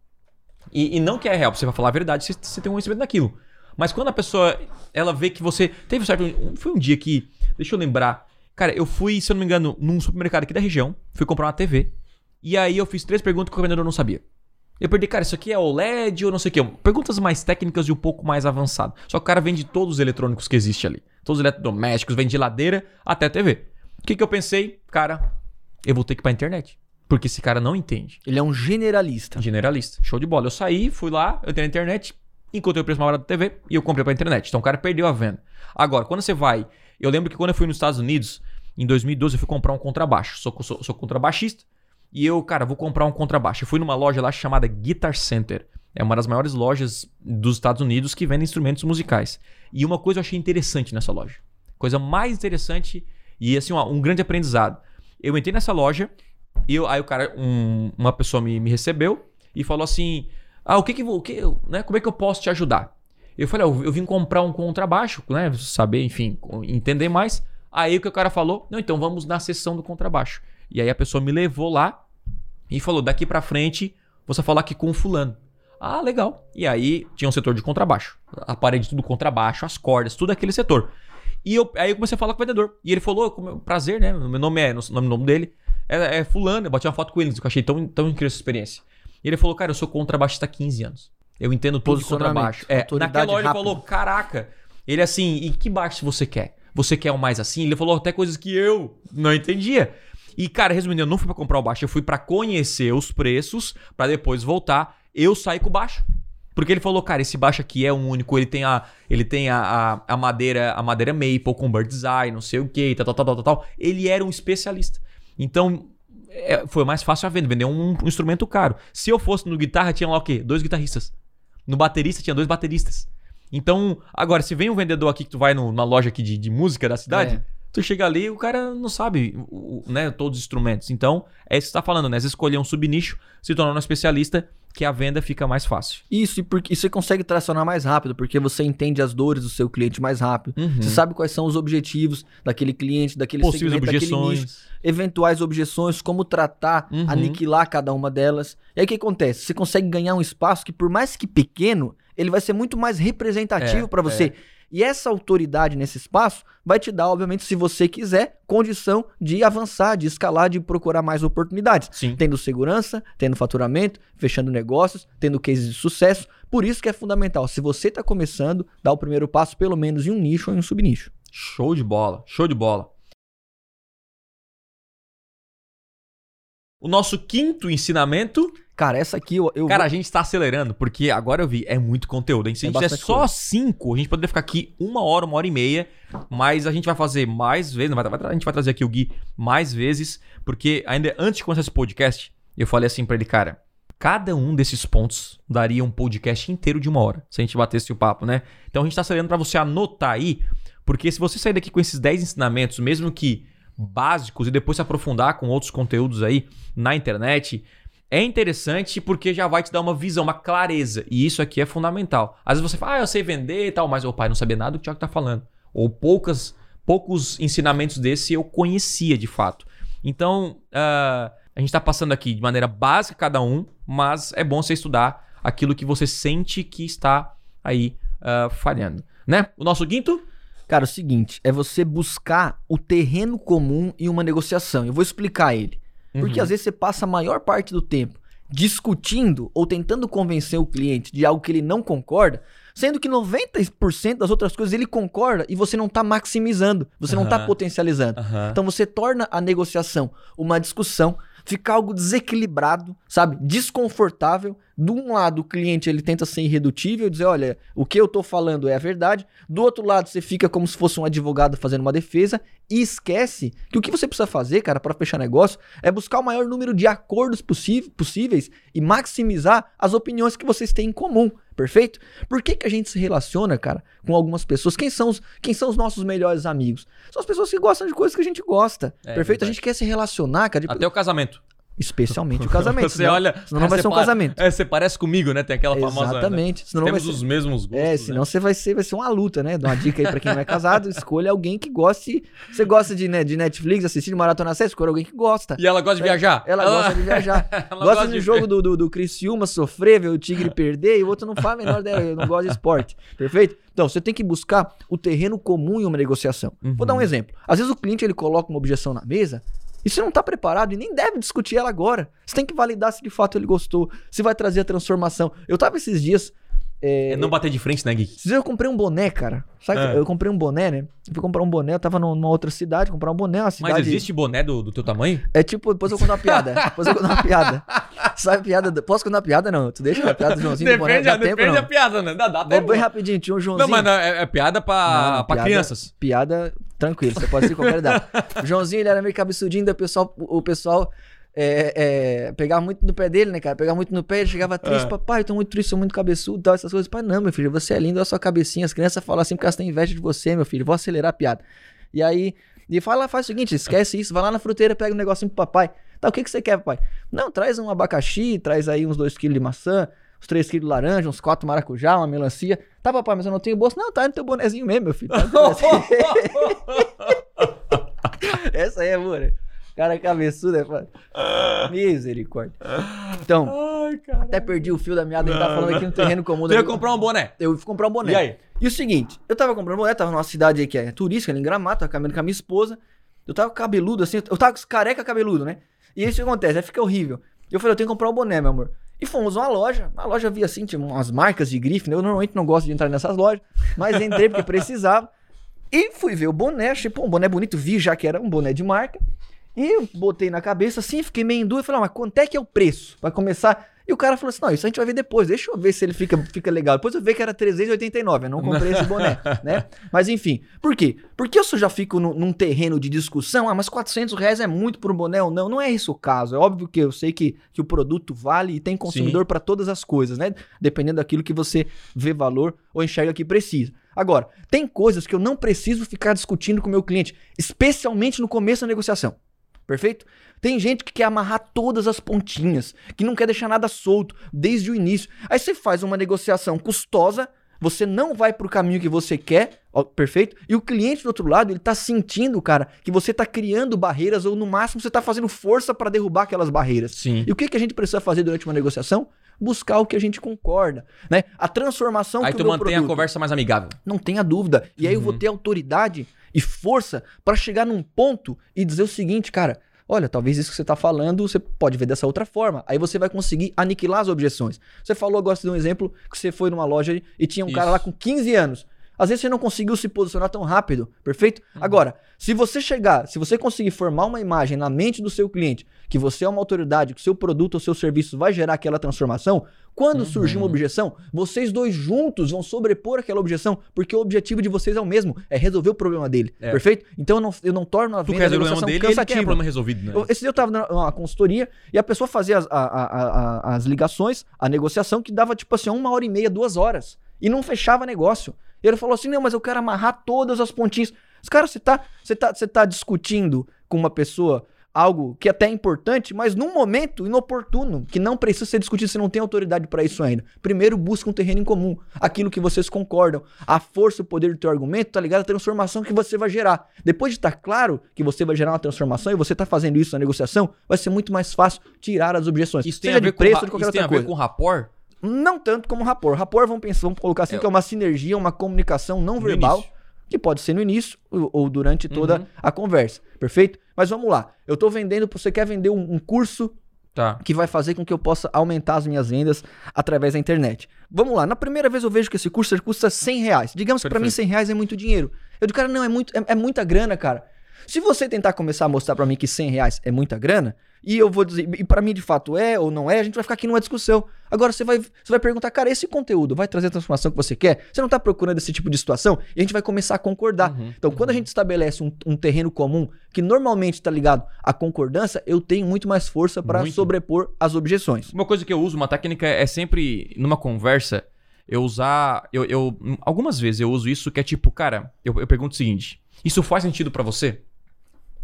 E, e não que é real, você vai falar a verdade, você, você tem um conhecimento daquilo. Mas quando a pessoa, ela vê que você... Teve um certo... Foi um dia que... Deixa eu lembrar. Cara, eu fui, se eu não me engano, num supermercado aqui da região. Fui comprar uma TV. E aí eu fiz três perguntas que o vendedor não sabia. Eu perdi, cara, isso aqui é OLED ou não sei o quê. Perguntas mais técnicas e um pouco mais avançadas. Só que o cara vende todos os eletrônicos que existem ali. Todos os eletrodomésticos, vende geladeira até TV. O que, que eu pensei? Cara, eu vou ter que ir pra internet. Porque esse cara não entende. Ele é um generalista. Generalista. Show de bola. Eu saí, fui lá, eu entrei na internet, encontrei o preço mais barato da TV e eu comprei pra internet. Então o cara perdeu a venda. Agora, quando você vai. Eu lembro que quando eu fui nos Estados Unidos, em 2012, eu fui comprar um contrabaixo. Sou, sou, sou contrabaixista. E eu, cara, vou comprar um contrabaixo. Eu fui numa loja lá chamada Guitar Center. É uma das maiores lojas dos Estados Unidos que vende instrumentos musicais. E uma coisa eu achei interessante nessa loja. Coisa mais interessante e assim, um grande aprendizado. Eu entrei nessa loja e eu- aí o cara, um- uma pessoa me, me recebeu e falou assim: Ah, o que que, o que né, como é que eu posso te ajudar? Eu falei, "Ah, eu, eu vim comprar um contrabaixo, né? Saber, enfim, entender mais. Aí o que o cara falou? Não, então vamos na sessão do contrabaixo. E aí a pessoa me levou lá e falou: daqui pra frente, você falar aqui com o fulano. Ah, legal. E aí tinha um setor de contrabaixo. A parede tudo contrabaixo, as cordas, tudo aquele setor. E eu, aí eu comecei a falar com o vendedor. E ele falou, prazer, né? Meu nome é, o nome, o nome dele é, é fulano. Eu bati uma foto com ele, que eu achei tão, tão incrível essa experiência. E ele falou, cara, eu sou contrabaixista há 15 anos. Eu entendo tudo de contrabaixo. É, naquela hora ele rápida. falou, caraca. Ele assim, e que baixo você quer? Você quer um mais assim? Ele falou até coisas que eu não entendia. E, cara, resumindo, eu não fui pra comprar o baixo, eu fui pra conhecer os preços, pra depois voltar. Eu saí com o baixo. Porque ele falou, cara, esse baixo aqui é um único, ele tem a, ele tem a, a, a madeira, a madeira maple com bird design, não sei o que, tal, tal, tal, tal, tal. Ele era um especialista. Então, é, foi mais fácil a venda, vender um, um instrumento caro. Se eu fosse no guitarra, tinha lá o quê? Dois guitarristas. No baterista, tinha dois bateristas. Então, agora, se vem um vendedor aqui que tu vai no- na loja aqui de, de música da cidade, É. tu chega ali o cara não sabe né, todos os instrumentos. Então, é isso que você tá falando, né? Vezes escolher um subnicho, se tornar um especialista, que a venda fica mais fácil. Isso, e, porque, e você consegue tracionar mais rápido, porque você entende as dores do seu cliente mais rápido. Uhum. Você sabe quais são os objetivos daquele cliente, daquele Possíveis segmento, daquele nicho. objeções. eventuais objeções, como tratar, Uhum. aniquilar cada uma delas. E aí o que acontece? Você consegue ganhar um espaço que, por mais que pequeno, ele vai ser muito mais representativo É, para você. E essa autoridade nesse espaço vai te dar, obviamente, se você quiser, condição de avançar, de escalar, de procurar mais oportunidades. Sim. Tendo segurança, tendo faturamento, fechando negócios, tendo cases de sucesso. Por isso que é fundamental. Se você está começando, dá o primeiro passo pelo menos em um nicho ou em um subnicho. Show de bola, show de bola. O nosso quinto ensinamento Cara, essa aqui eu. eu Cara, vou- a gente tá acelerando, porque agora eu vi, é muito conteúdo, hein? Se É a gente fizer só coisa. cinco, a gente poderia ficar aqui uma hora, uma hora e meia, mas a gente vai fazer mais vezes, vai- a gente vai trazer aqui o Gui mais vezes, porque ainda antes de começar esse podcast, eu falei assim pra ele, cara, cada um desses pontos daria um podcast inteiro de uma hora, se a gente batesse o papo, né? Então a gente tá acelerando pra você anotar aí, porque se você sair daqui com esses 10 ensinamentos, mesmo que básicos, e depois se aprofundar com outros conteúdos aí na internet, é interessante porque já vai te dar uma visão, uma clareza. E isso aqui é fundamental. Às vezes você fala, ah, eu sei vender e tal, mas o pai não sabia nada do que o Thiago tá falando. Ou poucas, poucos ensinamentos desse eu conhecia de fato. Então, ah, a gente tá passando aqui de maneira básica cada um, mas é bom você estudar aquilo que você sente que está aí ah, falhando. Né? O nosso quinto? Cara, é o seguinte, é você buscar o terreno comum em uma negociação. Eu vou explicar ele. Porque Uhum. às vezes você passa a maior parte do tempo discutindo ou tentando convencer o cliente de algo que ele não concorda, sendo que 90% das outras coisas ele concorda e você não tá maximizando, você não tá Aham. potencializando. Aham. Então você torna a negociação uma discussão, fica algo desequilibrado, sabe? Desconfortável. De um lado, o cliente ele tenta ser irredutível, dizer, olha, o que eu tô falando é a verdade. Do outro lado, você fica como se fosse um advogado fazendo uma defesa e esquece que o que você precisa fazer, cara, para fechar negócio é buscar o maior número de acordos possíveis e maximizar as opiniões que vocês têm em comum. Perfeito? Por que, que a gente se relaciona, cara, com algumas pessoas? Quem são os, quem são os nossos melhores amigos? São as pessoas que gostam de coisas que a gente gosta. É, perfeito? A verdade. gente quer se relacionar, cara. de- Até o casamento. Especialmente o casamento. Você senão, olha. senão não vai ser um pa- casamento. É, você parece comigo, né? Tem aquela famosa. né? Exatamente. Senão não vai Temos ser... os mesmos gostos. É, né? senão você vai ser, vai ser uma luta, né? Dá uma dica aí pra quem não é casado, escolha alguém que goste. Você gosta de, né, de Netflix, assistir de maratona série, escolha alguém que gosta. E ela gosta de viajar? Ela gosta de viajar. Ela gosta do de jogo do, do, do Criciúma sofrer, ver o Tigre perder, e o outro não faz a menor ideia, eu não gosto de esporte. Perfeito? Então, você tem que buscar o terreno comum em uma negociação. Vou dar um exemplo. Às vezes o cliente ele coloca uma objeção na mesa e você não está preparado e nem deve discutir ela agora. Você tem que validar se de fato ele gostou, se vai trazer a transformação. Eu tava esses dias. É, É não bater de frente, né, dias eu comprei um boné, cara. Sabe? Ah. Eu comprei um boné, né? Eu fui comprar um boné, eu tava num- numa outra cidade, comprar um boné, uma cidade. Mas existe boné do, do teu tamanho? É tipo, depois eu conto uma piada. Depois eu conto uma piada. Sabe a piada? do- Posso contar uma piada, não? Tu deixa a piada do Joãozinho do boné? Dá tempo, não? piada, né? Dá, dá Vou bem rapidinho, tinha um Joãozinho. Não, mas não, é, é piada pra, Não, pra piada- crianças. Piada tranquilo, você pode ser qualquer idade. O Joãozinho, ele era meio cabeçudinho, daí o pessoal, o pessoal é, é, pegava muito no pé dele, né, cara? Pegava muito no pé, ele chegava triste, Ah. papai, eu tô muito triste, sou muito cabeçudo e tal, essas coisas. Pai, não, meu filho, você é lindo, olha a sua cabecinha. As crianças falam assim porque elas têm inveja de você, meu filho. Vou acelerar a piada. E aí, e fala, faz o seguinte, esquece isso, vai lá na fruteira, pega um negocinho pro papai. Tá, o que, que você quer, papai? Não, traz um abacaxi, traz aí uns 2 kg de maçã, uns 3 kg de laranja, uns 4 maracujá, uma melancia. Tá, papai, mas eu não tenho bolso. Não, tá no teu bonezinho mesmo, meu filho. Tá. Essa aí é boa, né? Cara cabeçudo é foda. Misericórdia. Então, Ai, cara. até perdi o fio da meada, a gente tá falando aqui no terreno comum. Da- ia comprar um boné. Eu fui comprar um boné. E aí? E o seguinte, eu tava comprando boné, tava numa cidade aí que é turística, ali em Gramado, tava caminhando com a minha esposa. Eu tava cabeludo assim, eu tava careca cabeludo, né? E isso que acontece, aí fica horrível. Eu falei, eu tenho que comprar um boné, meu amor. E fomos numa loja, a loja via assim, tinha umas marcas de grife, né? Eu normalmente não gosto de entrar nessas lojas, mas entrei porque precisava. E fui ver o boné, achei, pô, um boné bonito, vi já que era um boné de marca. E eu botei na cabeça assim, fiquei meio em dúvida, falei, ah, mas quanto é que é o preço? Vai começar. E o cara falou assim: não, isso a gente vai ver depois, deixa eu ver se ele fica, fica legal. Depois eu vi que era 389, eu não comprei esse boné, né? Mas enfim, por quê? Porque eu só já fico nu- num terreno de discussão, ah, mas 400 reais é muito por um boné ou não? Não é isso o caso. É óbvio que eu sei que, que o produto vale e tem consumidor para todas as coisas, né? Dependendo daquilo que você vê valor ou enxerga que precisa. Agora, tem coisas que eu não preciso ficar discutindo com o meu cliente, especialmente no começo da negociação. Perfeito? Tem gente que quer amarrar todas as pontinhas, que não quer deixar nada solto desde o início. Aí você faz uma negociação custosa, você não vai pro caminho que você quer, ó, perfeito? E o cliente do outro lado, ele tá sentindo, cara, que você tá criando barreiras ou no máximo você tá fazendo força para derrubar aquelas barreiras. Sim. E o que, que a gente precisa fazer durante uma negociação? Buscar o que a gente concorda, né? A transformação Aí que tu o meu mantém a produto- conversa mais amigável. não tenha dúvida. E aí eu vou ter autoridade e força pra chegar num ponto e dizer o seguinte, cara. Olha, talvez isso que você tá falando, você pode ver dessa outra forma. Aí você vai conseguir aniquilar as objeções. Você falou, eu gosto de um exemplo, que você foi numa loja e tinha um cara Isso. lá com 15 anos. Às vezes você não conseguiu se posicionar tão rápido, perfeito? Agora, se você chegar, se você conseguir formar uma imagem na mente do seu cliente, que você é uma autoridade, que o seu produto ou seu serviço vai gerar aquela transformação, quando surgir uma objeção, vocês dois juntos vão sobrepor aquela objeção, porque o objetivo de vocês é o mesmo, é resolver o problema dele, É. perfeito? Então eu não, eu não torno a Tu venda a resolver o problema negociação dele e ele quer o cansativa. problema resolvido, né? Eu- Esse dia eu tava dando uma consultoria e a pessoa fazia as, a- a- as ligações, a negociação, que dava tipo assim, uma hora e meia, duas horas. E não fechava negócio. E ele falou assim: não, mas eu quero amarrar todas as pontinhas. Os caras, você tá, você tá, você tá discutindo com uma pessoa algo que até é importante, mas num momento inoportuno, que não precisa ser discutido, você não tem autoridade para isso ainda. Primeiro busca um terreno em comum, aquilo que vocês concordam, a força, o poder do teu argumento, tá ligado? A transformação que você vai gerar. Depois de estar claro que você vai gerar uma transformação e você tá fazendo isso na negociação, vai ser muito mais fácil tirar as objeções. Isso tem a ver de preço com, ou de qualquer isso tem a ver coisa. com rapport? Não tanto como rapport. Rapport, vamos pensar, vamos colocar assim, É. que é uma sinergia, uma comunicação não verbal, início. Que pode ser no início ou, durante toda Uhum. a conversa, perfeito? Mas vamos lá. Eu tô vendendo, você quer vender um, um curso Tá. que vai fazer com que eu possa aumentar as minhas vendas através da internet. Vamos lá, na primeira vez eu vejo que esse curso custa 100 reais. Digamos que pra mim Perfeito. 100 reais é muito dinheiro. Eu digo, cara, não, é, muito, é, é muita grana, cara. Se você tentar começar a mostrar pra mim que 100 reais é muita grana, e eu vou dizer, e pra mim de fato é ou não é, a gente vai ficar aqui numa discussão. Agora você vai, você vai perguntar, cara, esse conteúdo vai trazer a transformação que você quer? Você não tá procurando esse tipo de situação? E a gente vai começar a concordar. Uhum, Então, quando a gente estabelece um, um terreno comum que normalmente está ligado à concordância, eu tenho muito mais força para sobrepor as objeções. Uma coisa que eu uso, uma técnica é sempre, numa conversa, eu usar. Eu, eu- algumas vezes eu uso isso que é tipo, cara, eu, eu pergunto o seguinte: Isso faz sentido pra você?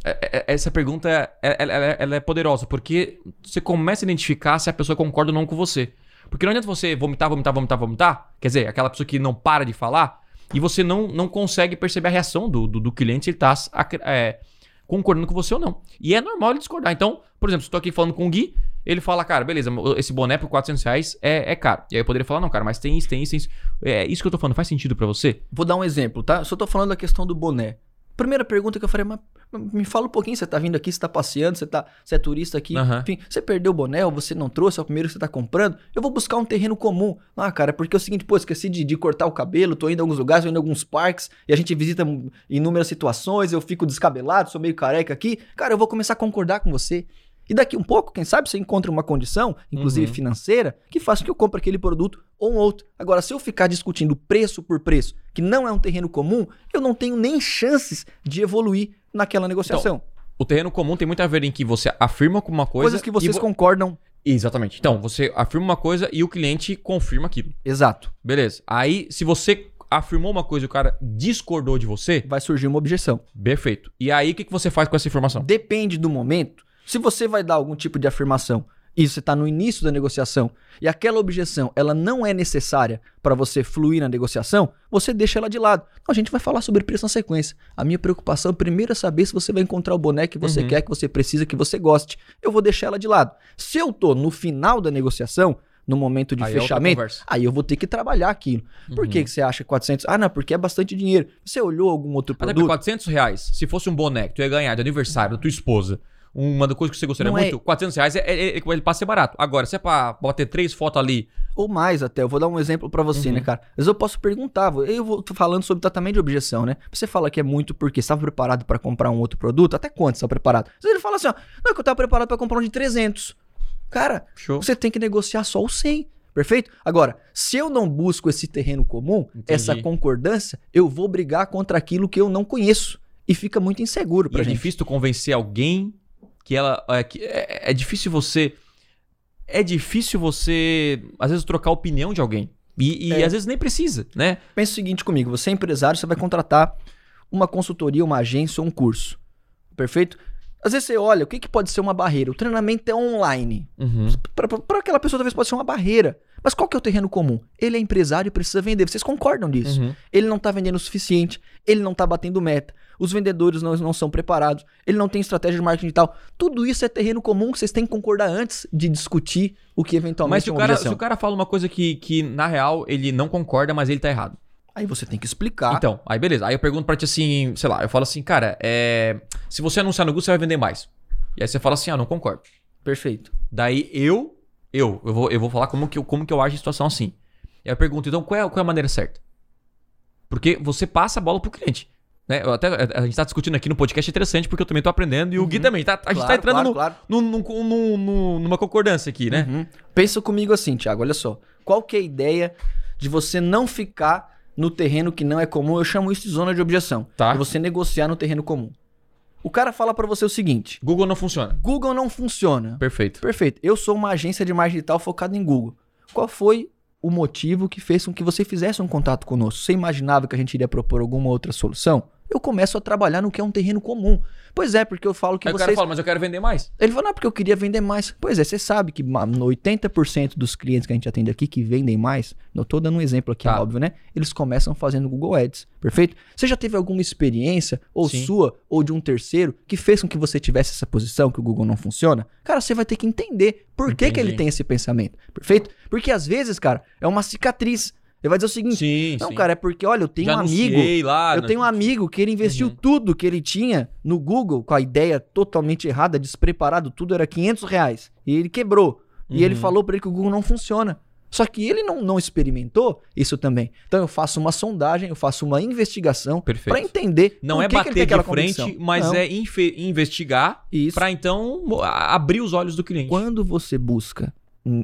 É- é- Essa pergunta é- ela, ela- é poderosa, porque você começa a identificar se a pessoa concorda ou não com você. Porque não adianta você vomitar, vomitar, vomitar, vomitar. Quer dizer, aquela pessoa que não para de falar e você não, não consegue perceber a reação do, do, do cliente se ele tá ac- é, concordando com você ou não. E é normal ele discordar. Então, por exemplo, se eu tô aqui falando com o Gui, ele fala, cara, beleza, esse boné por 400 reais é, é caro. E aí eu poderia falar, não, cara, mas tem isso, tem isso, tem isso. É isso que eu tô falando, faz sentido pra você? Vou dar um exemplo, tá? Só tô falando da questão do boné. Primeira pergunta que eu falei, mas me fala um pouquinho, você tá vindo aqui, você tá passeando, você, tá, você é turista aqui, Aham. enfim, você perdeu o boné ou você não trouxe, é o primeiro que você tá comprando, eu vou buscar um terreno comum. Ah, cara, porque é o seguinte, pô, esqueci de, de cortar o cabelo, tô indo em alguns lugares, tô indo em alguns parques, e a gente visita inúmeras situações, eu fico descabelado, sou meio careca aqui, cara, eu vou começar a concordar com você. E daqui um pouco, quem sabe, você encontra uma condição, inclusive Uhum. financeira, que faça com que eu compre aquele produto ou um outro. Agora, se eu ficar discutindo preço por preço, que não é um terreno comum, eu não tenho nem chances de evoluir naquela negociação. O terreno comum tem muito a ver em que você afirma com uma coisa. Coisas que vocês vo- concordam. Exatamente. Então, você afirma uma coisa e o cliente confirma aquilo. Exato. Beleza. Aí, se você afirmou uma coisa e o cara discordou de você, Vai surgir uma objeção. perfeito. E aí, o que você faz com essa informação? Depende do momento. Se você vai dar algum tipo de afirmação e você está no início da negociação e aquela objeção ela não é necessária para você fluir na negociação, você deixa ela de lado. Então, a gente vai falar sobre preço na sequência. A minha preocupação primeiro é saber se você vai encontrar o boné que você Uhum. quer, que você precisa, que você goste. Eu vou deixar ela de lado. Se eu tô no final da negociação, no momento de Aí é fechamento, conversa. aí eu vou ter que trabalhar aquilo. Por Uhum. que, que você acha 400? Ah, não, porque é bastante dinheiro. Você olhou algum outro Até por produto? 400 reais, se fosse um boné que tu ia ganhar de aniversário da tua esposa, uma das coisas que você gostaria Não é- muito, 400 reais é, é, é, ele passa a ser barato. Agora, se é pra bater três fotos ali, Ou mais até, eu vou dar um exemplo pra você, Uhum. né, cara? Às vezes eu posso perguntar, vou- eu vou tô falando sobre tratamento de objeção, né? Você fala que é muito porque estava preparado pra comprar um outro produto, até quanto está preparado? Às vezes ele fala assim, ó, não, é que eu tava preparado pra comprar um de 300. Cara, show. você tem que negociar só o 100, perfeito? Agora, se eu não busco esse terreno comum, Entendi. essa concordância, eu vou brigar contra aquilo que eu não conheço. E fica muito inseguro E pra é gente. difícil tu convencer alguém que ela. É, que é, é difícil você. É difícil você, às vezes, trocar a opinião de alguém. E, e É. às vezes nem precisa, né? Pensa o seguinte comigo, você é empresário, você vai contratar uma consultoria, uma agência ou um curso. Perfeito? Às vezes você olha, o que, que pode ser uma barreira? O treinamento é online. Uhum. Para aquela pessoa talvez pode ser uma barreira. Mas qual que é o terreno comum? Ele é empresário e precisa vender. Vocês concordam disso? Uhum. Ele não tá vendendo o suficiente, ele não tá batendo meta, os vendedores não, não são preparados, ele não tem estratégia de marketing digital. Tudo isso é terreno comum que vocês têm que concordar antes de discutir o que eventualmente Mas se é o, uma cara, objeção. se o cara fala uma coisa que, que, na real, ele não concorda, mas ele tá errado. Aí você tem que explicar. Então, aí beleza. Aí eu pergunto pra ti assim, sei lá, eu falo assim, cara, é... se você anunciar no Google, você vai vender mais. E aí você fala assim, ah, não concordo. Perfeito. Daí eu, eu, eu vou, eu vou falar como que, eu, como que eu acho a situação assim. E aí eu pergunto, então qual é, qual é a maneira certa? Porque você passa a bola pro cliente. Né? Eu até, a gente tá discutindo aqui no podcast é interessante porque eu também tô aprendendo e o Gui também. Tá, a gente tá Uhum. Claro, entrando claro, no- claro. no- no- no- numa concordância aqui, né? Uhum. Pensa comigo assim, Thiago, olha só. Qual que é a ideia de você não ficar no terreno que não é comum? Eu chamo isso de zona de objeção. Tá. É você negociar no terreno comum. O cara fala pra você o seguinte: Google não funciona. Google não funciona. Perfeito. Perfeito. Eu sou uma agência de marketing digital focada em Google. Qual foi o motivo que fez com que você fizesse um contato conosco? Você imaginava que a gente iria propor alguma outra solução? Eu começo a trabalhar no que é um terreno comum. Pois é, porque eu falo que Aí o cara vocês fala, mas eu quero vender mais. ele falou, não, porque eu queria vender mais. Pois é, você sabe que ma- no 80% dos clientes que a gente atende aqui que vendem mais, eu tô dando um exemplo aqui, Tá. óbvio, né? Eles começam fazendo Google Ads, perfeito? Você já teve alguma experiência, ou Sim. sua, ou de um terceiro, que fez com que você tivesse essa posição, que o Google não funciona? Cara, você vai ter que entender por que, que ele tem esse pensamento, perfeito? Porque às vezes, cara, é uma cicatriz. Ele vai dizer o seguinte, Sim, não, sim. cara, é porque, olha, eu tenho Já um amigo... lá. Eu tenho um amigo que ele investiu Uhum. tudo que ele tinha no Google com a ideia totalmente errada, despreparado, tudo era 500 reais. E ele quebrou. E ele Uhum. falou pra ele que o Google não funciona. Só que ele não, não experimentou isso também. Então eu faço uma sondagem, eu faço uma investigação pra entender Não é que que bater de aquela frente, mas Não. é investigar pra então abrir os olhos do cliente. Quando você busca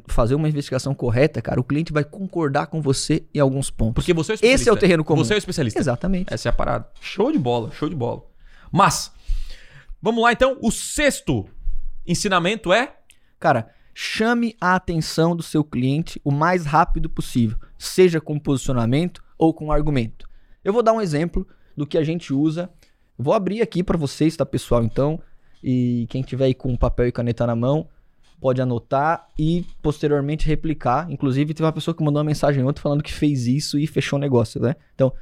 fazer uma investigação correta, cara, o cliente vai concordar com você em alguns pontos. Porque você é o especialista. Esse é o terreno comum. Você é o especialista. Exatamente. Essa é a parada. Show de bola, show de bola. Mas, vamos lá então. O sexto ensinamento é. Cara, chame a atenção do seu cliente o mais rápido possível, seja com posicionamento ou com argumento. Eu vou dar um exemplo do que a gente usa. Vou abrir aqui para vocês, tá, pessoal? Então, e quem tiver aí com papel e caneta na mão, pode anotar e posteriormente replicar. Inclusive, teve uma pessoa que mandou uma mensagem ontem falando que fez isso e fechou o negócio, né? Então,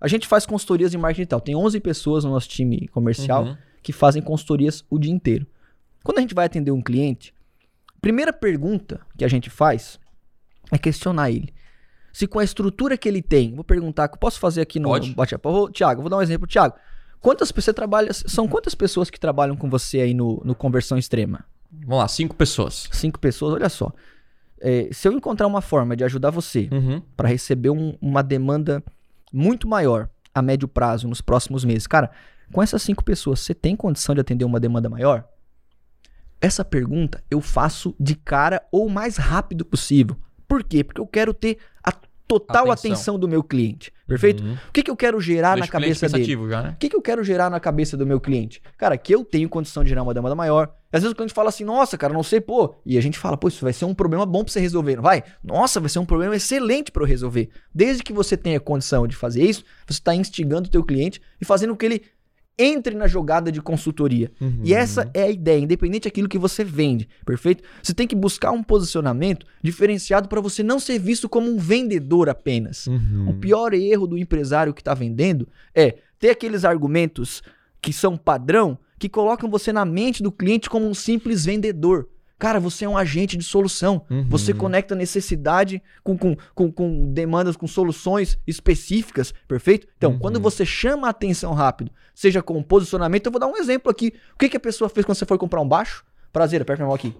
a gente faz consultorias de marketing digital. Tem 11 pessoas no nosso time comercial Uhum. que fazem consultorias o dia inteiro. Quando a gente vai atender um cliente, a primeira pergunta que a gente faz é questionar ele. Se com a estrutura que ele tem, vou perguntar, posso fazer aqui no bate-papo? Tiago, vou dar um exemplo. Tiago, quantas pessoas trabalham, são quantas pessoas que trabalham com você aí no, no Conversão Extrema? Vamos lá, cinco pessoas. Cinco pessoas, olha só. É, se eu encontrar uma forma de ajudar você Uhum. para receber um- uma demanda muito maior a médio prazo nos próximos meses. Cara, com essas cinco pessoas, você tem condição de atender uma demanda maior? Essa pergunta eu faço de cara ou o mais rápido possível. Por quê? Porque eu quero ter a total Atenção. atenção, do meu cliente. Perfeito? Uhum. O que, que eu quero gerar Deixa na cabeça dele? já, né? O que, que eu quero gerar na cabeça do meu cliente? Cara, que eu tenho condição de gerar uma demanda maior. Às vezes o cliente fala assim, nossa, cara, não sei, pô. E a gente fala, pô, isso vai ser um problema bom pra você resolver, não vai? Nossa, vai ser um problema excelente pra eu resolver. Desde que você tenha condição de fazer isso, você está instigando o teu cliente e fazendo com que ele entre na jogada de consultoria. Uhum. E essa é a ideia, independente daquilo que você vende, perfeito? Você tem que buscar um posicionamento diferenciado para você não ser visto como um vendedor apenas. Uhum. O pior erro do empresário que está vendendo é ter aqueles argumentos que são padrão que colocam você na mente do cliente como um simples vendedor. Cara, você é um agente de solução. Uhum. Você conecta necessidade com, com, com, com demandas, com soluções específicas, perfeito? Então, Uhum. quando você chama a atenção rápido, seja com posicionamento, eu vou dar um exemplo aqui. O que, que a pessoa fez quando você foi comprar um baixo? Prazer, aperta minha mão aqui.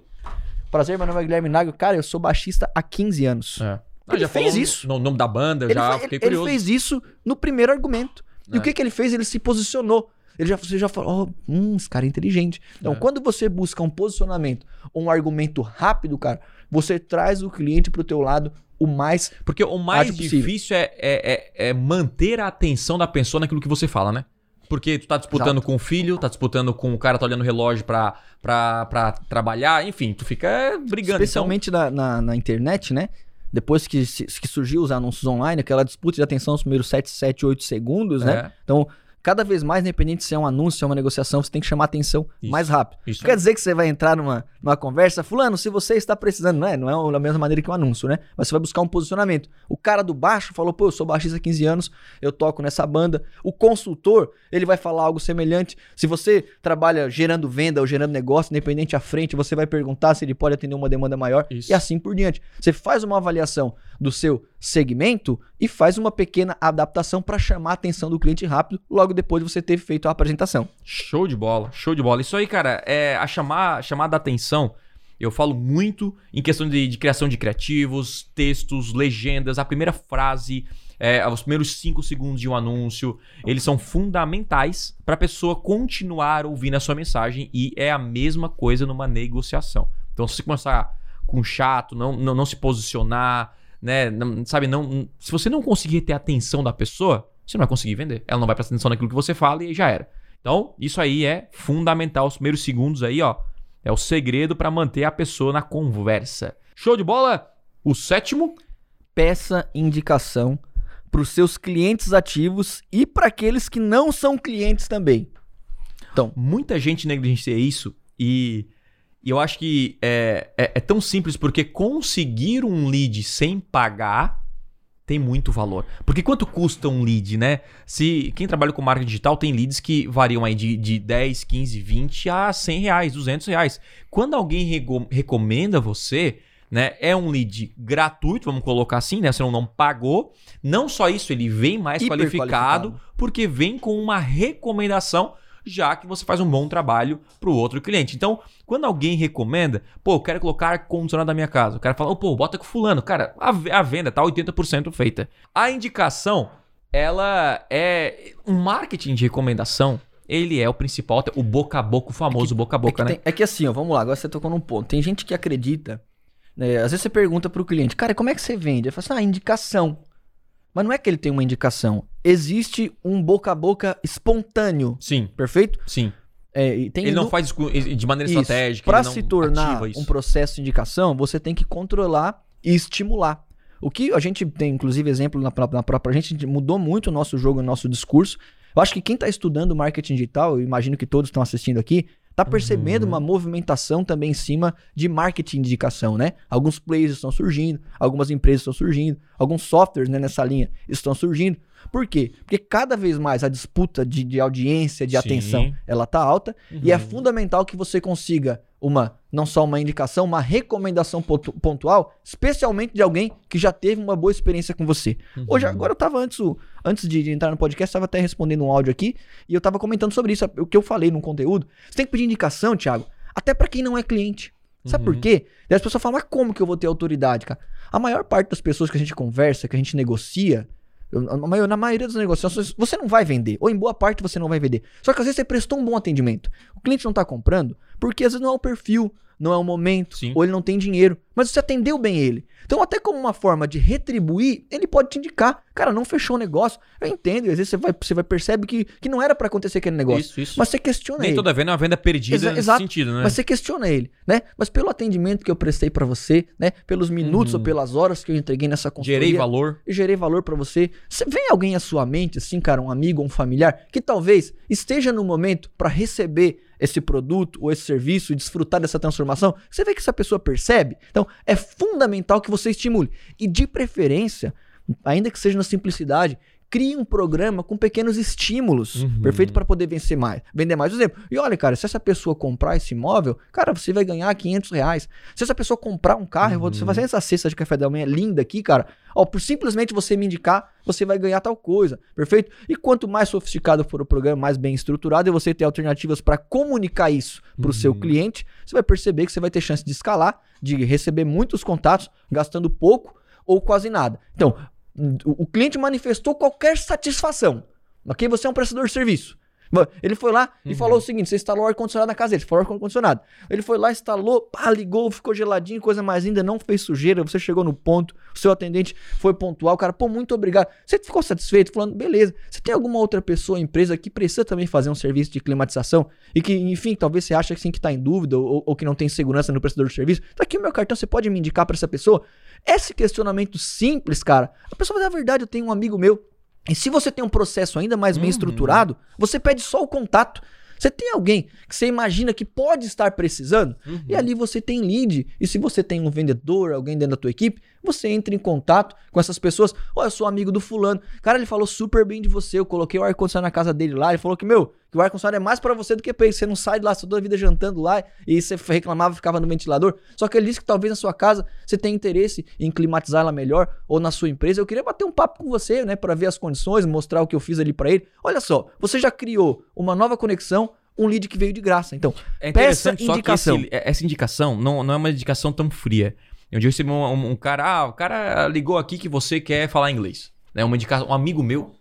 Prazer, meu nome é Guilherme Nagel. Cara, eu sou baixista há 15 anos. É. Ele já fez isso. No nome da banda, eu Ele, já foi- fiquei ele- ele curioso. fez isso no primeiro argumento. E É. o que, que ele fez? Ele se posicionou. Ele já, você já falou, oh, hum, esse cara é inteligente. Então, É. quando você busca um posicionamento ou um argumento rápido, cara, você traz o cliente pro teu lado o mais. Porque o mais difícil é, é, é- é manter a atenção da pessoa naquilo que você fala, né? Porque tu tá disputando Exato. com o filho, tá disputando com o cara, tá olhando o relógio pra, pra, pra trabalhar, enfim, tu fica brigando. Especialmente na, na, na internet, né? Depois que, que surgiu os anúncios online, aquela disputa de atenção nos primeiros 7, 7, 8 segundos, então, né? é, Então, cada vez mais, independente se é um anúncio, se é uma negociação, você tem que chamar atenção Isso. mais rápido. isso Não quer dizer que você vai entrar numa, numa conversa, fulano, se você está precisando, não é? Não é da mesma maneira que um anúncio, né? Mas você vai buscar um posicionamento. O cara do baixo falou, pô, eu sou baixista há 15 anos, eu toco nessa banda. O consultor, ele vai falar algo semelhante. Se você trabalha gerando venda ou gerando negócio, independente à frente, você vai perguntar se ele pode atender uma demanda maior Isso. e assim por diante. Você faz uma avaliação do seu segmento e faz uma pequena adaptação para chamar a atenção do cliente rápido, logo depois de você ter feito a apresentação. Show de bola, show de bola. Isso aí, cara, é a chamar, chamada a atenção. Eu falo muito em questão de, de criação de criativos, textos, legendas, a primeira frase, é, os primeiros 5 segundos de um anúncio, eles são fundamentais para a pessoa continuar ouvindo a sua mensagem e é a mesma coisa numa negociação. Então, se você começar com chato, não, não, não se posicionar, né, não, sabe, não, se você não conseguir ter a atenção da pessoa, você não vai conseguir vender. Ela não vai prestar atenção naquilo que você fala e aí já era. Então, isso aí é fundamental. Os primeiros segundos aí, ó, é o segredo para manter a pessoa na conversa. Show de bola? O sétimo, peça indicação para os seus clientes ativos e para aqueles que não são clientes também. Então, muita gente negligencia isso e, e eu acho que é, é, é tão simples porque conseguir um lead sem pagar tem muito valor. Porque quanto custa um lead, né? Se quem trabalha com marketing digital tem leads que variam aí de, de 10, 15, 20 a 100 reais, 200 reais. Quando alguém recomenda você, né? É um lead gratuito, vamos colocar assim, né? Você não, não pagou. Não só isso, ele vem mais qualificado, qualificado, porque vem com uma recomendação já que você faz um bom trabalho para o outro cliente. Então, quando alguém recomenda, pô, eu quero colocar ar-condicionado na minha casa, o cara fala, oh, pô, bota com fulano. Cara, a, a venda tá 80% feita. A indicação, ela é um marketing de recomendação. Ele é o principal, o boca a boca, o famoso é que, boca a boca, é né? Tem, é que assim, ó, vamos lá, agora você tocou num ponto. Tem gente que acredita, né? Às vezes você pergunta para o cliente, cara, como é que você vende? Ele fala assim, ah, indicação. Mas não é que ele tem uma indicação. Existe um boca a boca espontâneo. Sim. Perfeito? Sim. É, ele não faz de maneira isso. estratégica. Para se tornar um processo de indicação, você tem que controlar e estimular. O que a gente tem, inclusive, exemplo na, na própria. A gente mudou muito o nosso jogo, o nosso discurso. Eu acho que quem está estudando marketing digital, eu imagino que todos estão assistindo aqui, Tá percebendo uhum. uma movimentação também em cima de marketing de indicação, né? Alguns players estão surgindo, algumas empresas estão surgindo, alguns softwares né, nessa linha estão surgindo. Por quê? Porque cada vez mais a disputa de, de audiência, de Sim. atenção, ela tá alta uhum. e é uhum. fundamental que você consiga uma não só uma indicação, uma recomendação pontual, especialmente de alguém que já teve uma boa experiência com você. Uhum. Hoje, agora eu tava antes, antes de entrar no podcast, estava até respondendo um áudio aqui e eu tava comentando sobre isso, o que eu falei no conteúdo. Você tem que pedir indicação, Thiago, até para quem não é cliente. Sabe uhum. por quê? E as pessoas falam, mas como que eu vou ter autoridade, cara? A maior parte das pessoas que a gente conversa, que a gente negocia, na maioria das negociações, você não vai vender. Ou em boa parte você não vai vender. Só que às vezes você prestou um bom atendimento. O cliente não está comprando porque às vezes não é o perfil, não é o momento, Sim. ou ele não tem dinheiro. Mas você atendeu bem ele. Então, até como uma forma de retribuir, ele pode te indicar. Cara, não fechou o negócio. Eu entendo, às vezes você vai, você vai perceber que, que não era para acontecer aquele negócio. Isso, isso. Mas você questiona Nem ele. toda venda é uma venda perdida Exa nesse exato. sentido, né? Mas você questiona ele, né? Mas pelo atendimento que eu prestei para você, né? Pelos minutos uhum. ou pelas horas que eu entreguei nessa consultoria. Gerei valor. E gerei valor para você. você. Vem alguém à sua mente, assim, cara, um amigo, um familiar, que talvez esteja no momento para receber esse produto ou esse serviço e desfrutar dessa transformação, você vê que essa pessoa percebe. Então, é fundamental que você estimule. E de preferência, ainda que seja na simplicidade, crie um programa com pequenos estímulos, uhum. perfeito para poder vencer mais, vender mais. Por exemplo, e olha, cara, se essa pessoa comprar esse imóvel, cara, você vai ganhar 500 reais. Se essa pessoa comprar um carro, uhum. você fazer essa cesta de café da manhã linda aqui, cara, ó, por simplesmente você me indicar, você vai ganhar tal coisa, perfeito? E quanto mais sofisticado for o programa, mais bem estruturado, e você ter alternativas para comunicar isso para o uhum. seu cliente, você vai perceber que você vai ter chance de escalar, de receber muitos contatos, gastando pouco ou quase nada. Então, o cliente manifestou qualquer satisfação. Ok? Você é um prestador de serviço. Ele foi lá e uhum. falou o seguinte: você instalou ar-condicionado na casa dele, falou ar-condicionado. Ele foi lá, instalou, pá, ligou, ficou geladinho, coisa mais linda, não fez sujeira, você chegou no ponto, o seu atendente foi pontual, o cara, pô, muito obrigado. Você ficou satisfeito? Falando, beleza. Você tem alguma outra pessoa, empresa que precisa também fazer um serviço de climatização e que, enfim, talvez você acha assim, que está em dúvida ou, ou, que não tem segurança no prestador de serviço? Tá aqui o meu cartão, você pode me indicar para essa pessoa? Esse questionamento simples, cara, a pessoa vai dar a verdade, eu tenho um amigo meu. E se você tem um processo ainda mais bem uhum. estruturado, você pede só o contato. Você tem alguém que você imagina que pode estar precisando? Uhum. E ali você tem lead. E se você tem um vendedor, alguém dentro da tua equipe, você entra em contato com essas pessoas. Olha, eu sou amigo do fulano. Cara, ele falou super bem de você. Eu coloquei o ar-condicionado na casa dele lá. Ele falou que, meu, que o ar-condicionado é mais para você do que pra ele. Você não sai de lá toda a vida jantando lá e você reclamava ficava no ventilador. Só que ele disse que talvez na sua casa você tenha interesse em climatizar ela melhor ou na sua empresa. Eu queria bater um papo com você, né, para ver as condições, mostrar o que eu fiz ali para ele. Olha só, você já criou uma nova conexão um lead que veio de graça. Então, é peça indicação. Esse, essa indicação não, não é uma indicação tão fria. Um dia eu recebi um, um, um, cara, ah, o cara ligou aqui que você quer falar inglês. né? Uma indicação, um amigo meu.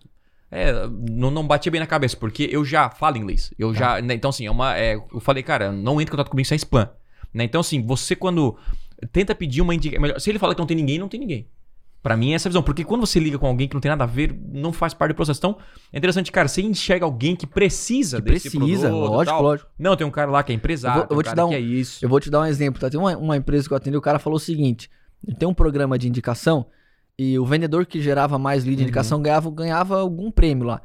É, não, não batia bem na cabeça, porque eu já falo inglês. Eu Tá. já. né, então, assim, é uma. é, eu falei, cara, não entre em contato comigo sem spam. Né? Então, assim, você quando tenta pedir uma indicação. Se ele fala que não tem ninguém, não tem ninguém. Pra mim é essa visão. Porque quando você liga com alguém que não tem nada a ver, não faz parte do processo. Então, é interessante, cara, você enxerga alguém que precisa Que desse precisa, produto lógico, lógico. Não, tem um cara lá que é empresário, Eu vou- eu vou um te dar um- que é isso. Eu vou te dar um exemplo, tá? Tem uma, uma empresa que eu atendi, o cara falou o seguinte: tem um programa de indicação e o vendedor que gerava mais lead de Uhum. indicação ganhava, ganhava algum prêmio lá.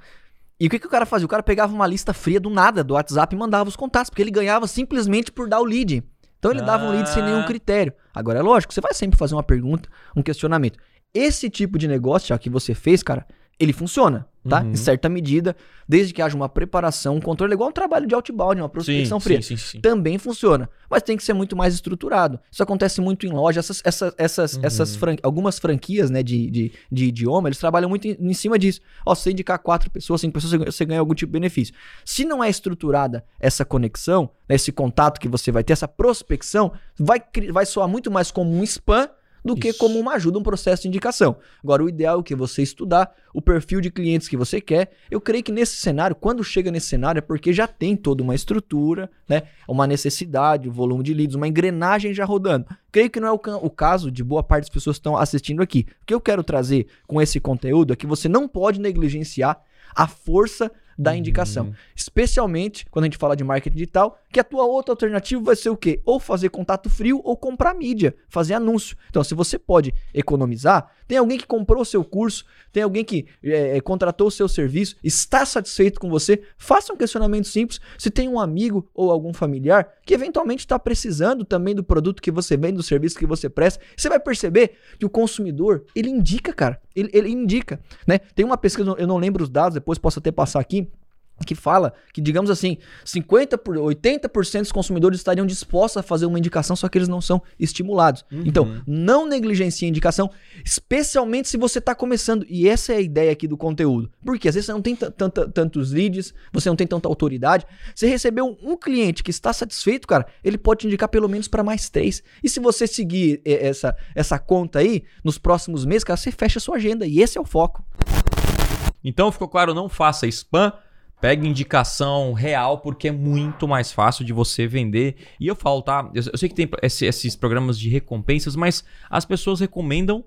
E o que, que o cara fazia? O cara pegava uma lista fria do nada do WhatsApp e mandava os contatos, porque ele ganhava simplesmente por dar o lead. Então ele dava um lead sem nenhum Ah. critério. Agora é lógico, você vai sempre fazer uma pergunta, um questionamento. Esse tipo de negócio já que você fez, cara, ele funciona, tá? Uhum. Em certa medida, desde que haja uma preparação, um controle, igual um trabalho de outbound, uma prospecção sim, fria sim, sim, sim. também funciona. Mas tem que ser muito mais estruturado. Isso acontece muito em loja. Essas, essas, essas, Uhum. essas fran- algumas franquias né, de, de, de idioma, eles trabalham muito em, em cima disso. Ó, se você indicar quatro pessoas, cinco pessoas, você ganha- algum tipo de benefício. Se não é estruturada essa conexão, né, esse contato que você vai ter, essa prospecção, vai, vai soar muito mais como um spam do que Isso. como uma ajuda, um processo de indicação. Agora, o ideal é que você estudar o perfil de clientes que você quer. Eu creio que nesse cenário, quando chega nesse cenário, é porque já tem toda uma estrutura, né? Uma necessidade, um volume de leads, uma engrenagem já rodando. Creio que não é o, o caso de boa parte das pessoas que estão assistindo aqui. O que eu quero trazer com esse conteúdo é que você não pode negligenciar a força da indicação. Especialmente quando a gente fala de marketing digital, que a tua outra alternativa vai ser o quê? Ou fazer contato frio ou comprar mídia, fazer anúncio. Então, se você pode economizar, tem alguém que comprou o seu curso, tem alguém que é, é, contratou o seu serviço, está satisfeito com você, faça um questionamento simples. Se tem um amigo ou algum familiar que eventualmente está precisando também do produto que você vende, do serviço que você presta, você vai perceber que o consumidor, ele indica, cara. Ele, ele indica, né? Tem uma pesquisa, eu não lembro os dados, depois posso até passar aqui, que fala que, digamos assim, 50 por 80% dos consumidores estariam dispostos a fazer uma indicação, só que eles não são estimulados. Uhum. Então, não negligencie a indicação, especialmente se você está começando. E essa é a ideia aqui do conteúdo. Porque às vezes você não tem ta- tanta- tantos leads, você não tem tanta autoridade. Você recebeu um cliente que está satisfeito, cara, ele pode te indicar pelo menos para mais três. E se você seguir eh, essa, essa conta aí, nos próximos meses, cara, você fecha a sua agenda. E esse é o foco. Então ficou claro, não faça spam. Pegue indicação real, porque é muito mais fácil de você vender. E eu falo, tá? Eu, eu sei que tem esse- esses programas de recompensas, mas as pessoas recomendam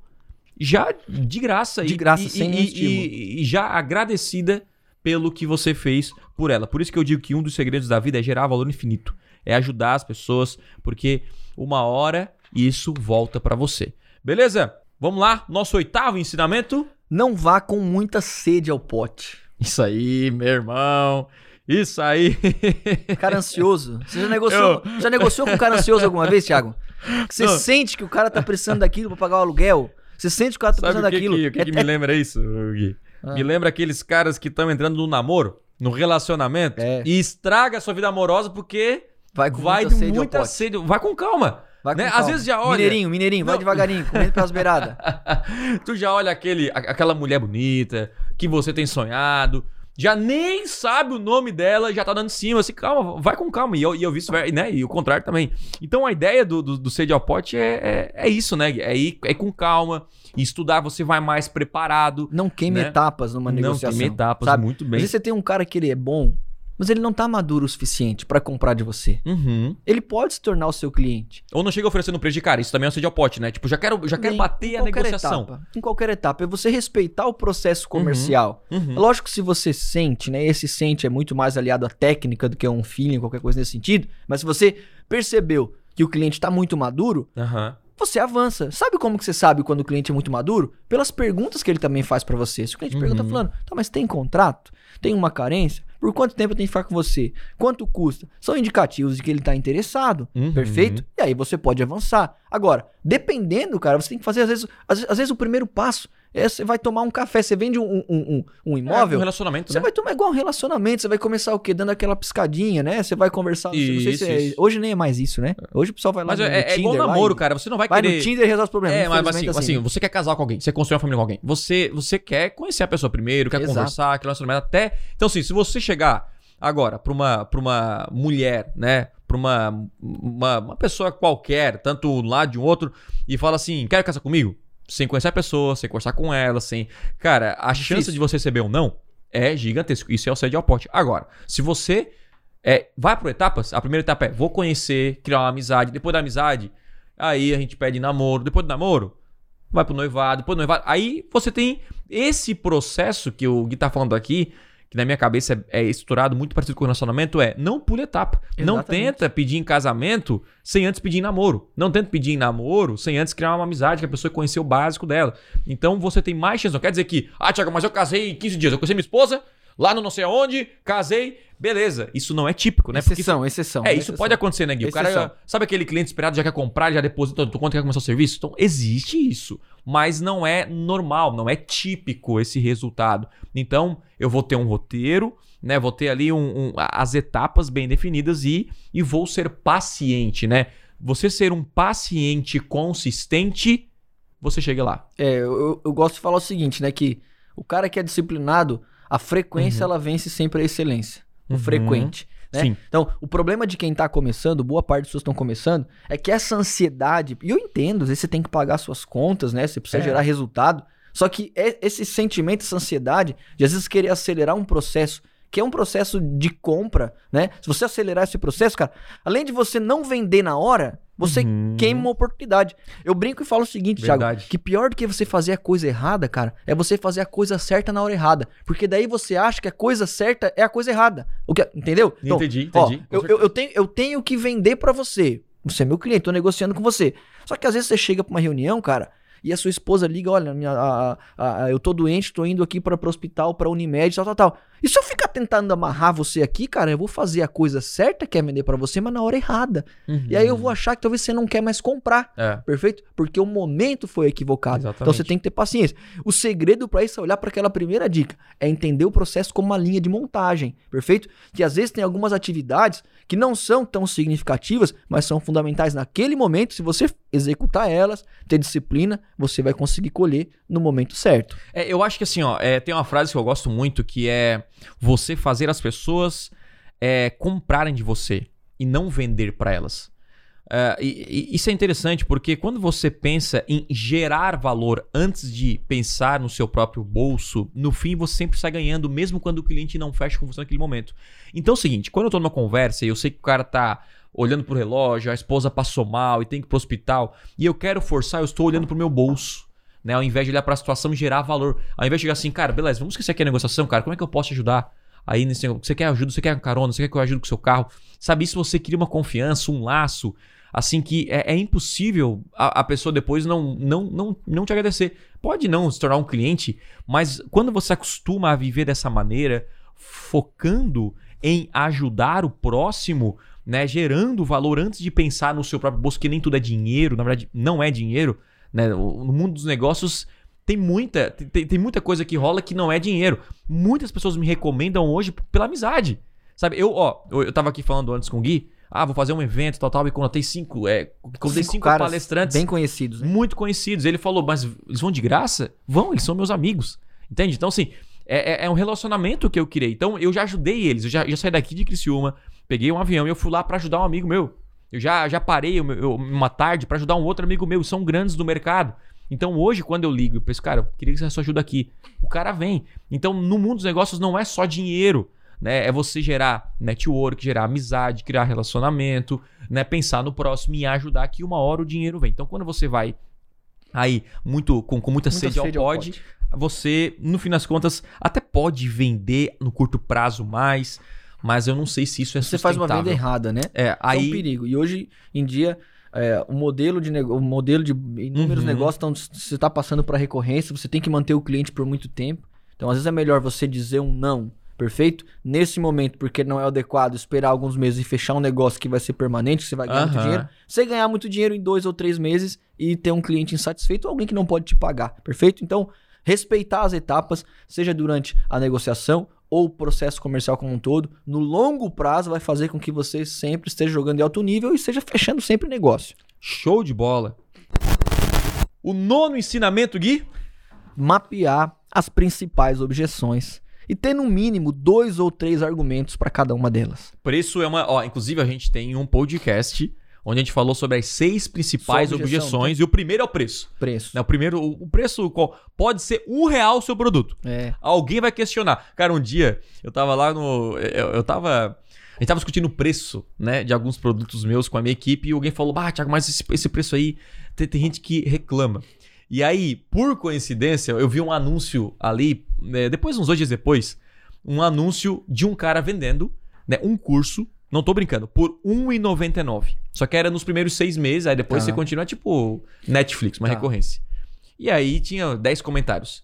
já de graça. De e- graça, e, sem e, e- e já agradecida pelo que você fez por ela. Por isso que eu digo que um dos segredos da vida é gerar valor infinito. É ajudar as pessoas, porque uma hora isso volta pra você. Beleza? Vamos lá, nosso oitavo ensinamento. Não vá com muita sede ao pote. Isso aí, meu irmão. Isso aí. Cara ansioso. Você já negociou, já negociou com um cara ansioso alguma vez, Thiago? Você Não. sente que o cara tá precisando daquilo pra pagar o aluguel? Você sente que o cara tá Sabe precisando o que, daquilo? que, o que, É- que me lembra isso, Gui? Ah. Me lembra aqueles caras que estão entrando no namoro, no relacionamento, É. e estraga a sua vida amorosa porque vai com vai muita de sede muita sede. Vai com calma. Vai com né? Às calma. vezes já olha. Mineirinho, mineirinho, vai Não. devagarinho, comendo pelas beiradas. tu já olha aquele, aquela mulher bonita que você tem sonhado, já nem sabe o nome dela, já tá dando em cima, assim, calma, vai com calma. E eu, e eu visto, né? E o contrário também. Então a ideia do, do, do sede ao pote é, é, é isso, né? É ir, é ir com calma. E estudar, você vai mais preparado. Não queime Né? etapas numa Não negociação. tem etapas, sabe? muito Às bem. vezes você tem um cara que ele é bom, mas ele não tá maduro o suficiente pra comprar de você. Uhum. Ele pode se tornar o seu cliente. Ou não chega oferecendo preço de cara, isso também é um sede ao pote, né? Tipo, já quero, já quero bater em a qualquer negociação. etapa. em qualquer etapa. É você respeitar o processo comercial. Uhum. É Lógico que se você sente, né? Esse sente é muito mais aliado à técnica do que a um feeling, qualquer coisa nesse sentido. Mas se você percebeu que o cliente está muito maduro, você avança. Sabe como que você sabe quando o cliente é muito maduro? Pelas perguntas que ele também faz pra você. Se o cliente pergunta Uhum. falando, tá, mas tem contrato? Tem uma carência? Por quanto tempo eu tenho que ficar com você? Quanto custa? São indicativos de que ele tá interessado. Uhum. Perfeito? E aí você pode avançar. Agora, dependendo, cara, você tem que fazer, às vezes, às, às vezes o primeiro passo é você vai tomar um café, você vende um, um, um, um É, imóvel. um relacionamento, Você né? vai tomar igual um relacionamento, você vai começar o quê? Dando aquela piscadinha, né? Você vai conversar. Isso, se é- isso. hoje nem é mais isso, né? Hoje o pessoal vai lá Mas no, é, no é igual Tinder, lá namoro, e- cara. Você não vai, Vai querer... no Tinder e resolve os problemas. É, mas assim, Infelizmente, assim, você quer casar com alguém, você construir uma família com alguém. Você, você quer conhecer a pessoa primeiro, quer Exato. conversar, aquele relacionamento até. Então, assim, se você chegar agora pra uma, pra uma mulher, né? Pra uma, uma, uma pessoa qualquer, tanto um lado de um outro, e fala assim: quer casar comigo? Sem conhecer a pessoa, sem conversar com ela, sem. Cara, a Difícil. chance de você receber um não é gigantesco. Isso é o sede ao pote. Agora, se você é, vai por etapas, a primeira etapa é vou conhecer, criar uma amizade. Depois da amizade, aí a gente pede namoro. Depois do namoro, vai pro noivado. Depois do noivado. Aí você tem esse processo que o Gui tá falando aqui, que na minha cabeça é, é estruturado muito parecido com o relacionamento, é não pule etapa. Não Exatamente. tenta pedir em casamento sem antes pedir em namoro. Não tenta pedir em namoro sem antes criar uma amizade, que a pessoa conhecer o básico dela. Então você tem mais chance. Não quer dizer que, ah, Tiago, mas eu casei em 15 dias. Eu conheci minha esposa, lá no não sei aonde, casei, beleza. Isso não é típico, né? Porque exceção, exceção. é, isso exceção. pode acontecer, né, Gui? O cara, Exceção. sabe aquele cliente esperado já quer comprar, já deposita tua conta, quer começar o serviço? Então, existe isso. Mas não é normal, não é típico esse resultado. Então, eu vou ter um roteiro, né? Vou ter ali um- um- as etapas bem definidas e, e vou ser paciente, né? Você ser um paciente consistente, você chega lá. É, eu- eu gosto de falar o seguinte, né? Que o cara que é disciplinado, a frequência ela vence sempre a excelência. O Uhum. frequente. Né? Sim. Então, o problema de quem tá começando, boa parte das pessoas estão começando, é que essa ansiedade, e eu entendo, às vezes você tem que pagar suas contas, né? Você precisa É. gerar resultado. Só que é- esse sentimento, essa ansiedade, de às vezes querer acelerar um processo, que é um processo de compra, né? Se você acelerar esse processo, cara, além de você não vender na hora, você Uhum. queima uma oportunidade. Eu brinco e falo o seguinte, Verdade. Thiago, que pior do que você fazer a coisa errada, cara, é você fazer a coisa certa na hora errada. Porque daí você acha que a coisa certa é a coisa errada. O que, entendeu? Então, Entendi, ó, entendi, com eu, eu, eu tenho, eu tenho que vender pra você. Você é meu cliente, tô negociando com você. Só que às vezes você chega pra uma reunião, cara, e a sua esposa liga, olha, minha, a- a- a- eu tô doente, tô indo aqui para pro hospital, pra Unimed, tal, tal, tal. E se eu ficar tentando amarrar você aqui, cara, eu vou fazer a coisa certa que é vender pra você, mas na hora errada. E aí eu vou achar que talvez você não quer mais comprar. É. Perfeito? Porque o momento foi equivocado. Exatamente. Então você tem que ter paciência. O segredo pra isso é olhar para aquela primeira dica, é entender o processo como uma linha de montagem, perfeito? Que às vezes tem algumas atividades que não são tão significativas, mas são fundamentais naquele momento. Se você executar elas, ter disciplina, você vai conseguir colher no momento certo. É, eu acho que assim, ó, é, tem uma frase que eu gosto muito que é você fazer as pessoas é, comprarem de você e não vender para elas. É, e, e isso é interessante porque quando você pensa em gerar valor antes de pensar no seu próprio bolso, no fim você sempre sai ganhando, mesmo quando o cliente não fecha com você naquele momento. Então é o seguinte, quando eu tô numa conversa e eu sei que o cara tá olhando pro relógio, a esposa passou mal e tem que ir pro hospital, e eu quero forçar, eu estou olhando pro meu bolso né? Ao invés de olhar pra situação e gerar valor. Ao invés de chegar assim, cara, beleza, vamos esquecer aqui a negociação, cara, como é que eu posso ajudar? Aí nesse você quer ajuda, você quer carona, você quer que eu ajude com o seu carro. Sabe, isso você cria uma confiança, um laço, assim que é, é impossível a, a pessoa depois não, não, não, não te agradecer. Pode não se tornar um cliente, mas quando você acostuma a viver dessa maneira, focando em ajudar o próximo, né, gerando valor antes de pensar no seu próprio bolso, que nem tudo é dinheiro, na verdade não é dinheiro, né? No mundo dos negócios tem muita, tem, tem muita coisa que rola que não é dinheiro. Muitas pessoas me recomendam hoje pela amizade. Sabe, eu, ó, eu, eu tava aqui falando antes com o Gui, ah, vou fazer um evento, tal, tal, e contratei cinco, é, contratei cinco, caras palestrantes bem conhecidos. né? muito conhecidos. Ele falou, mas eles vão de graça? Vão, eles são meus amigos. Entende? Então, assim, é, é- é um relacionamento que eu criei. Então, eu já ajudei eles. Eu já, já saí daqui de Criciúma, peguei um avião e eu fui lá pra ajudar um amigo meu. Eu já, já parei uma tarde pra ajudar um outro amigo meu. São grandes do mercado. Então, hoje, quando eu ligo, eu penso, cara, eu queria que você sua ajuda aqui. O cara vem. Então, no mundo dos negócios, não é só dinheiro. Né? É você gerar network, gerar amizade, criar relacionamento, né? pensar no próximo e ajudar que uma hora o dinheiro vem. Então, quando você vai aí muito com, com muita, Muita sede, ao sede ao pod, você, no fim das contas, até pode vender no curto prazo mais, mas eu não sei se isso é Você faz uma venda sustentável. errada, né? É, É um aí perigo. E hoje em dia, é, o modelo de nego... o modelo de inúmeros Uhum. negócios, então você está passando para recorrência, você tem que manter o cliente por muito tempo. Então, às vezes é melhor você dizer um não, perfeito? Nesse momento, porque não é adequado esperar alguns meses e fechar um negócio que vai ser permanente, que você vai ganhar muito Aham. dinheiro. Você ganhar muito dinheiro em dois ou três meses e ter um cliente insatisfeito ou alguém que não pode te pagar, perfeito? Então, respeitar as etapas, seja durante a negociação ou o processo comercial como um todo, no longo prazo vai fazer com que você sempre esteja jogando em alto nível e esteja fechando sempre negócio. show de bola. O nono ensinamento, Gui? Mapear as principais objeções e ter no mínimo dois ou três argumentos para cada uma delas. Isso é uma, ó, inclusive a gente tem um podcast onde a gente falou sobre as seis principais objeção, objeções. E o primeiro é o preço. Preço. Né? O primeiro, o preço qual- pode ser um real o seu produto. É. Alguém vai questionar. Cara, um dia eu tava lá no. Eu, eu tava. A gente tava discutindo o preço, né, de alguns produtos meus com a minha equipe e alguém falou: Ah, Thiago, mas esse, esse preço aí tem, tem gente que reclama. E aí, por coincidência, eu vi um anúncio ali, né, depois, uns dois dias depois, um anúncio de um cara vendendo né, um curso, não tô brincando, por R$1,99. Só que era nos primeiros seis meses, aí depois Tá. você continua tipo Netflix, uma Tá. recorrência. E aí tinha 10 comentários.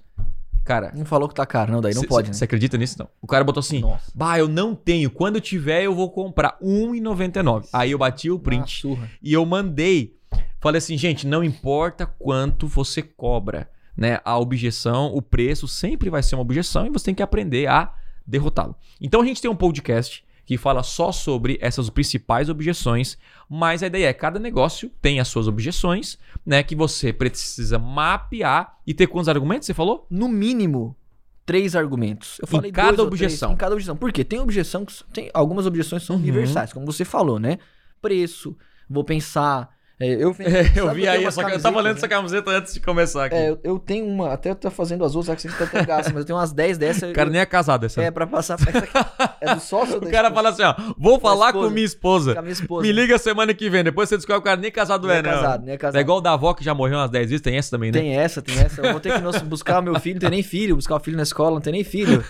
Cara, Não falou que tá caro, não, daí não Cê- pode, cê- né? Você acredita nisso? Não. O cara botou assim: Nossa. Bah, eu não tenho. Quando eu tiver, eu vou comprar R$1,99. Aí eu bati o Ah, print surra. e eu mandei. Falei assim, gente, não importa quanto você cobra, né? A objeção, o preço sempre vai ser uma objeção e você tem que aprender a derrotá-lo. Então a gente tem um podcast que fala só sobre essas principais objeções, mas a ideia é cada negócio tem as suas objeções, né? Que você precisa mapear e ter quantos argumentos você falou? No mínimo, três argumentos. Eu falei cada dois ou três, objeção. em cada objeção. Por quê? Tem objeção que tem algumas objeções são Uhum. universais, como você falou, né? Preço, vou pensar. É, eu, É, eu vi aí, essa, eu tava lendo né? essa camiseta antes de começar aqui. É, eu, eu tenho uma, até eu tô fazendo as outras, que você tá mas eu tenho umas 10 dessas. o cara nem é casado essa. É, pra passar. Essa aqui é do sócio o cara fala assim, ó, vou falar esposa. com minha esposa. Com a minha esposa. Me liga semana que vem. Depois você descobre que o cara nem casado Nem é, é não. casado, nem é casado. É igual o da avó que já morreu umas 10 vezes, tem essa também, né? Tem essa, tem essa. Eu vou ter que nos- buscar o meu filho, não tem nem filho. Buscar o filho na escola, não tem nem filho.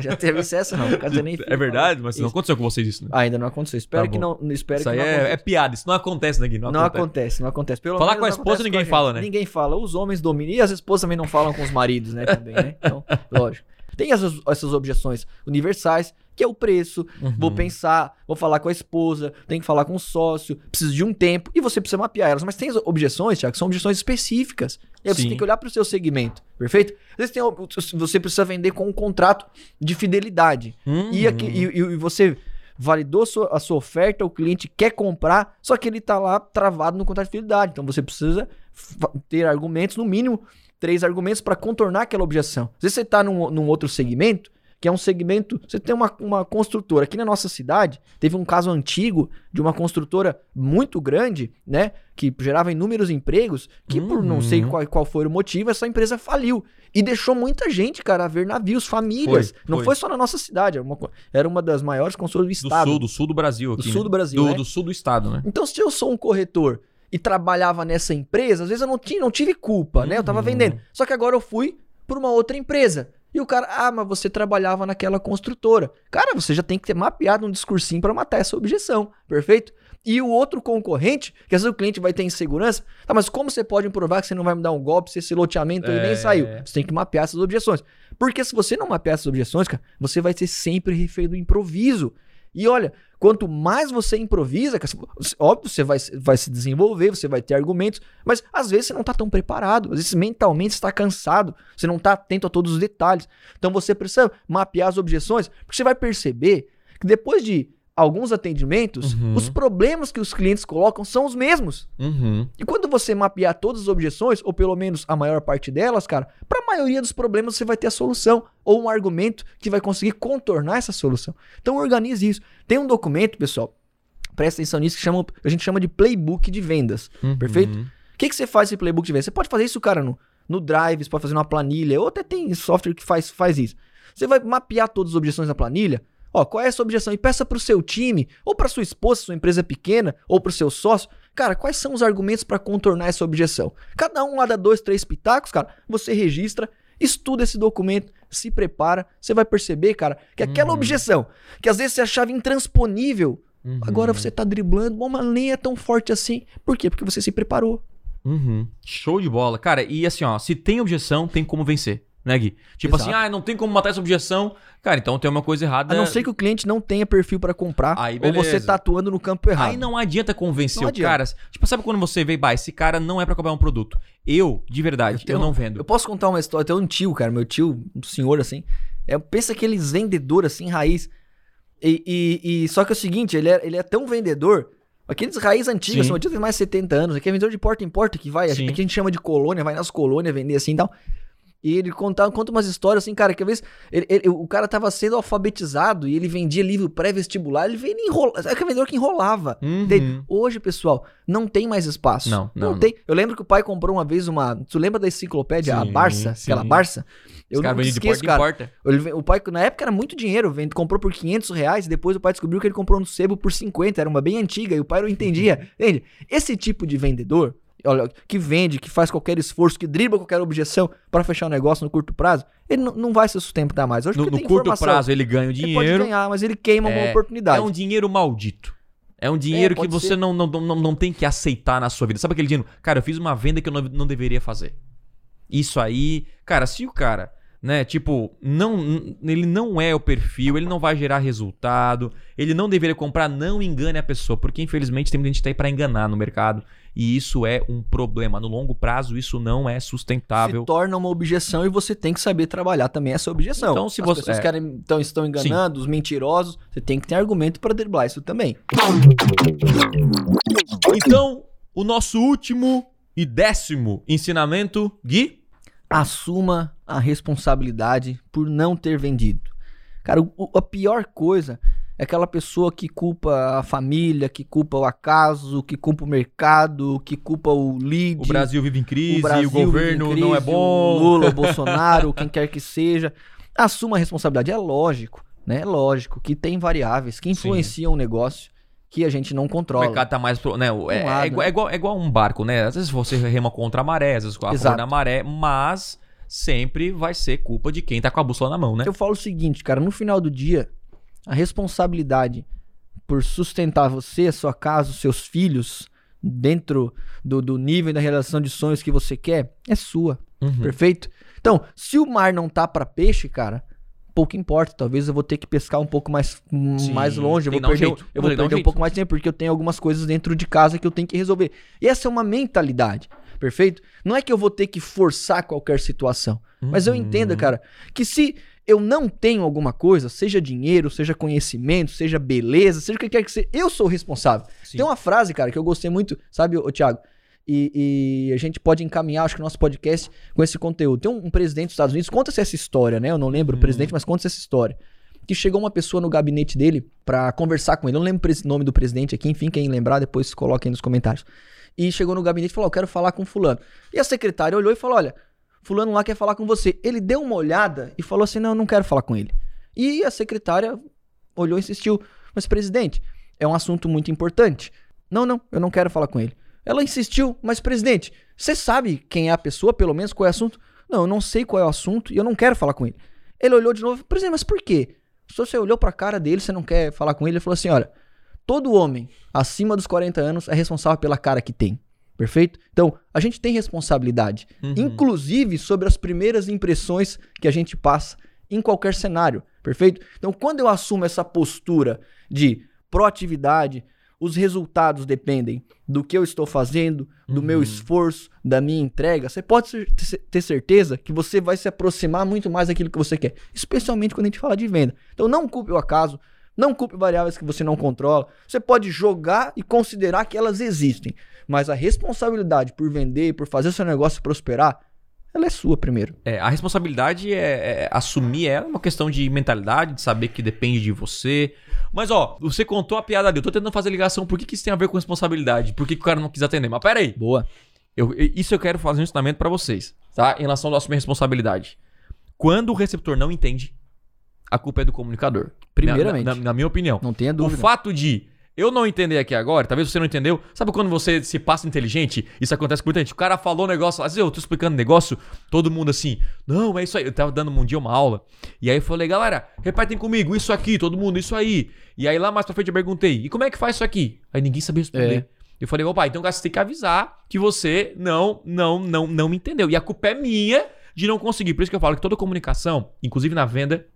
Já teve essa, não. O cara não tem nem filho. É verdade, mas não Isso. aconteceu com vocês isso, né? Ah, ainda não aconteceu. Espero Tá que não. Espero isso que aí não é, é piada, isso não acontece, né, Gui? Não, acontece. Não acontece. Pelo Falar com a esposa, acontece ninguém a fala, né? Ninguém fala. Os homens dominam. E as esposas também não falam com os maridos, né? Também, né? Então, lógico. Tem essas, essas objeções universais, que é o preço. Uhum. Vou pensar, vou falar com a esposa, tem que falar com o sócio, preciso de um tempo, e você precisa mapear elas. Mas tem as objeções, Thiago, que são objeções específicas. E aí você tem que olhar para o seu segmento, perfeito? Às vezes tem, você precisa vender com um contrato de fidelidade. Uhum. E, aqui, e, e você validou a sua oferta, o cliente quer comprar, só que ele tá lá travado no contrato de fidelidade. Então você precisa ter argumentos, no mínimo três argumentos para contornar aquela objeção. Às vezes você tá num, num outro segmento, que é um segmento. Você tem uma, uma construtora. Aqui na nossa cidade, teve um caso antigo de uma construtora muito grande, né? Que gerava inúmeros empregos, que por não sei Uhum. qual, qual foi o motivo, essa empresa faliu. E deixou muita gente, cara, a ver navios, famílias. Foi, não foi. foi só na nossa cidade, era uma, era uma das maiores construtoras do Do estado. sul, do sul do Brasil aqui, Do sul né? do Brasil, Do, né? do sul do estado, né? Então, se eu sou um corretor e trabalhava nessa empresa, às vezes eu não, tinha, não tive culpa, né? Eu tava Uhum. vendendo. Só que agora eu fui por uma outra empresa. E o cara, ah, mas você trabalhava naquela construtora. Cara, você já tem que ter mapeado um discursinho para matar essa objeção, perfeito? E o outro concorrente, que às vezes o cliente vai ter insegurança, tá, mas como você pode provar que você não vai me dar um golpe se esse loteamento aí É. nem saiu? Você tem que mapear essas objeções. Porque se você não mapear essas objeções, cara, você vai ser sempre refém do improviso. E olha, quanto mais você improvisa, você- óbvio, você vai, vai se desenvolver, você vai ter argumentos, mas às vezes você não tá tão preparado, às vezes mentalmente você está cansado, você não tá atento a todos os detalhes. Então você precisa mapear as objeções, porque você vai perceber que depois de alguns atendimentos, Uhum. os problemas que os clientes colocam são os mesmos. Uhum. E quando você mapear todas as objeções, ou pelo menos a maior parte delas, cara, para a maioria dos problemas você vai ter a solução ou um argumento que vai conseguir contornar essa solução. Então organize isso. Tem um documento, pessoal, presta atenção nisso, que chama, a gente chama de playbook de vendas. Uhum. Perfeito? O que, que você faz esse playbook de vendas? Você pode fazer isso, cara, no, no Drive, você pode fazer numa planilha, ou até tem software que faz, faz isso. Você vai mapear todas as objeções na planilha. Ó, qual é essa objeção? E peça pro seu time, ou pra sua esposa, sua empresa é pequena, ou pro seu sócio. Cara, quais são os argumentos para contornar essa objeção? Cada um lá dá dois, três pitacos, cara. Você registra, estuda esse documento, se prepara. Você vai perceber, cara, que aquela Uhum. objeção, que às vezes você achava intransponível, Uhum. agora você tá driblando, bom, mas nem é tão forte assim. Por quê? Porque você se preparou. Uhum. Show de bola. Cara, e assim, ó, se tem objeção, tem como vencer. Né, Gui? Tipo Exato. assim, ah, não tem como matar essa objeção. Cara, então tem uma coisa errada. A não ser que o cliente não tenha perfil para comprar, Aí, ou você tá atuando no campo errado. Aí não adianta convencer Não o adianta. cara. Tipo, sabe quando você vê, bah, esse cara não é pra comprar um produto. Eu, de verdade, eu, tenho- não vendo. Eu posso contar uma história, tem um tio, cara, meu tio, um senhor assim, é, pensa aqueles vendedor assim, raiz. E, e- e- só que é o seguinte, ele é, ele é tão vendedor, aqueles raiz antigas, Sim. são tem mais de 70 anos, aqui é vendedor de porta em porta que vai, Sim. aqui a gente chama de colônia, vai nas colônias vender assim e tal. E ele conta, conta umas histórias assim, cara, que às vezes ele- ele- o cara tava sendo alfabetizado e ele vendia livro pré-vestibular, ele veio enrolar. É que vendedor que enrolava. Uhum. Hoje, pessoal, não tem mais espaço. Não, não, não. tem. Eu lembro que o pai comprou uma vez uma. Tu lembra da enciclopédia, a Sim, Barça? sim. Aquela Barça? Eu não vendem de esqueço, porta cara. porta. Ele o pai, na época era muito dinheiro, vende- comprou por 500 reais, e depois o pai descobriu que ele comprou no sebo por 50, era uma bem antiga, e o pai não entendia. Entende? Esse tipo de vendedor, olha, que vende, que faz qualquer esforço, que dribla qualquer objeção para fechar um negócio no curto prazo, ele não, não vai se sustentar mais. Hoje No, no curto informação. prazo ele ganha o Ele pode dinheiro. ganhar, mas ele queima uma É- oportunidade. É um dinheiro maldito. É um dinheiro que pode você não, não, não, não tem que aceitar na sua vida. Sabe aquele dinheiro? Cara, eu fiz uma venda que eu não, não deveria fazer. Isso aí. Cara, se o cara, né, tipo, não, ele não é o perfil, ele não vai gerar resultado, ele não deveria comprar, não engane a pessoa. Porque infelizmente tem muita gente que tá aí pra enganar no mercado. E isso é um problema. No longo prazo, isso não é sustentável. se torna uma objeção e você tem que saber trabalhar também essa objeção. Então, se As você- pessoas é. querem, então, estão enganando, os mentirosos, você tem que ter argumento para driblar isso também. Então, o nosso último e décimo ensinamento, Gui. Assuma a responsabilidade por não ter vendido. Cara, o- a pior coisa aquela pessoa que culpa a família, que culpa o acaso, que culpa o mercado, que culpa o lead. O Brasil vive em crise, o, Brasil governo vive em não é crise, bom. O Lula, o Bolsonaro, quem quer que seja. Assuma a responsabilidade. É lógico, né? É lógico que tem variáveis que influenciam o negócio que a gente não O controla. mercado tá mais. Pro, né, o- é, Um lado, é igual, né? é, igual, é igual um barco, né? Às vezes você rema contra a maré, às vezes a Exato. da maré, mas sempre vai ser culpa de quem tá com a bússola na mão, né? Eu falo o seguinte, cara, no final do dia, a responsabilidade por sustentar você, sua casa, os seus filhos, dentro do, do nível e da relação de sonhos que você quer, é sua. Uhum. Perfeito? Então, se o mar não tá pra peixe, cara, pouco importa. Talvez eu vou ter que pescar um pouco mais, Sim, mais longe. Eu vou perder, jeito. eu vou um perder um jeito. pouco mais de tempo, porque eu tenho algumas coisas dentro de casa que eu tenho que resolver. E essa é uma mentalidade. Perfeito? Não é que eu vou ter que forçar qualquer situação. Mas eu Uhum. entendo, cara, que se eu não tenho alguma coisa, seja dinheiro, seja conhecimento, seja beleza, seja o que quer que seja, eu sou o responsável. Sim. Tem uma frase, cara, que eu gostei muito, sabe, ô, Thiago? E, e a gente pode encaminhar, acho que o nosso podcast com esse conteúdo. Tem um, um presidente dos Estados Unidos, conta-se essa história, né? Eu não lembro o Uhum. presidente, mas conta-se essa história. Que chegou uma pessoa no gabinete dele pra conversar com ele. Eu não lembro o nome do presidente aqui, enfim, quem lembrar, depois coloca aí nos comentários. E chegou no gabinete e falou: Eu quero falar com fulano. E a secretária olhou e falou: Olha, fulano lá quer falar com você. Ele deu uma olhada e falou assim: Não, eu não quero falar com ele. E a secretária olhou e insistiu: Mas, presidente, é um assunto muito importante. Não, não, eu não quero falar com ele. Ela insistiu: Mas, presidente, você sabe quem é a pessoa, pelo menos qual é o assunto? Não, eu não sei qual é o assunto e eu não quero falar com ele. Ele olhou de novo: Presidente, mas por quê? Se você olhou pra cara dele, você não quer falar com ele, ele falou assim: Olha, todo homem acima dos 40 anos é responsável pela cara que tem. Perfeito? Então, a gente tem responsabilidade, Uhum. inclusive sobre as primeiras impressões que a gente passa em qualquer cenário. Perfeito? Então, quando eu assumo essa postura de proatividade, os resultados dependem do que eu estou fazendo, do meu Uhum. esforço, da minha entrega. Você pode ter certeza que você vai se aproximar muito mais daquilo que você quer, especialmente quando a gente fala de venda. Então, não culpe o acaso, não culpe variáveis que você não controla. Você pode jogar e considerar que elas existem, mas a responsabilidade por vender, por fazer o seu negócio prosperar, ela é sua primeiro. É, a responsabilidade é, é assumir ela, é uma questão de mentalidade, de saber que depende de você. Mas ó, você contou a piada ali, eu tô tentando fazer ligação, por que, que isso tem a ver com responsabilidade? Por que, que o cara não quis atender? Mas pera aí, Boa. eu, isso eu quero fazer um ensinamento pra vocês, tá? Em relação ao assumir responsabilidade. Quando o receptor não entende, a culpa é do comunicador. Primeiramente. Na, na- na minha opinião. Não tenha O dúvida. fato de eu não entender aqui agora, talvez você não entendeu. Sabe quando você se passa inteligente? Isso acontece com muita gente. O cara falou um negócio, às vezes eu tô explicando um negócio, todo mundo assim, não, é isso aí. Eu tava dando um dia uma aula, e aí eu falei, galera, repetem comigo, isso aqui, todo mundo, isso aí. E aí lá mais pra frente eu perguntei, e como é que faz isso aqui? Aí ninguém sabia responder. É. Eu falei, opa, então você tem que avisar que você não, não, não, não me entendeu. E a culpa é minha de não conseguir. Por isso que eu falo que toda comunicação, inclusive na venda,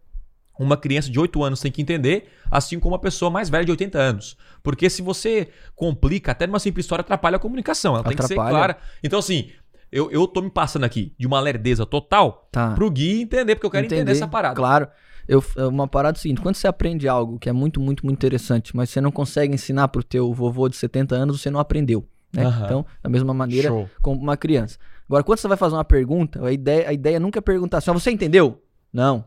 uma criança de 8 anos tem que entender, assim como uma pessoa mais velha de 80 anos. Porque se você complica, até numa simples história, atrapalha a comunicação. Ela tem que ser Atrapalha. clara. Então, assim, eu, eu tô me passando aqui de uma lerdeza total Tá. pro Gui entender, porque eu quero entender, essa parada. Claro. Eu, é uma parada seguinte, quando você aprende algo que é muito, muito, muito interessante, mas você não consegue ensinar pro teu vovô de 70 anos, você não aprendeu. Né? Aham. Então, da mesma maneira, Show. como uma criança. Agora, quando você vai fazer uma pergunta, a ideia, a ideia nunca é perguntar assim, "Ah, você entendeu? Não.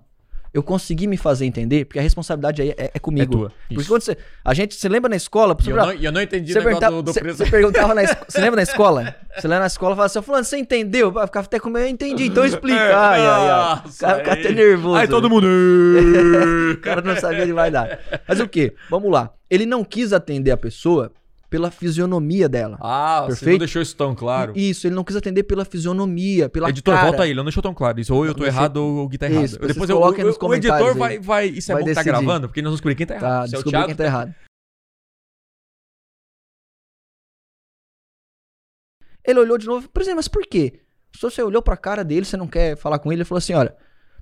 Eu consegui me fazer entender, porque a responsabilidade aí é, é comigo. É tua. Porque Isso. quando você. A gente, você lembra na escola? E eu, não, eu não entendi Você, o negócio do, do você- preço. você perguntava na escola. Você lembra na escola? Você lembra na escola e falava assim, fulano, você entendeu? Vai ficar até como eu entendi, então explica. Ai, ai, ai. O cara fica até nervoso. Aí todo mundo. O cara não sabia de verdade. Mas o quê? Vamos lá. Ele não quis atender a pessoa pela fisionomia dela. ah, você não Perfeito? deixou isso tão claro. Isso, ele não quis atender pela fisionomia, pela Editor, cara. volta aí, ele não deixou tão claro isso. Ou eu tô Você- errado ou o Gui tá errado. Isso, vocês Depois eu, o, nos o editor aí. vai, vai. Isso é Vai bom que tá decidir. gravando, porque nós vamos descobrir quem tá errado. Tá, Se é Thiago, quem tá errado. Ele olhou de novo, por exemplo, mas por quê? Se você olhou pra cara dele, você não quer falar com ele, ele falou assim: olha,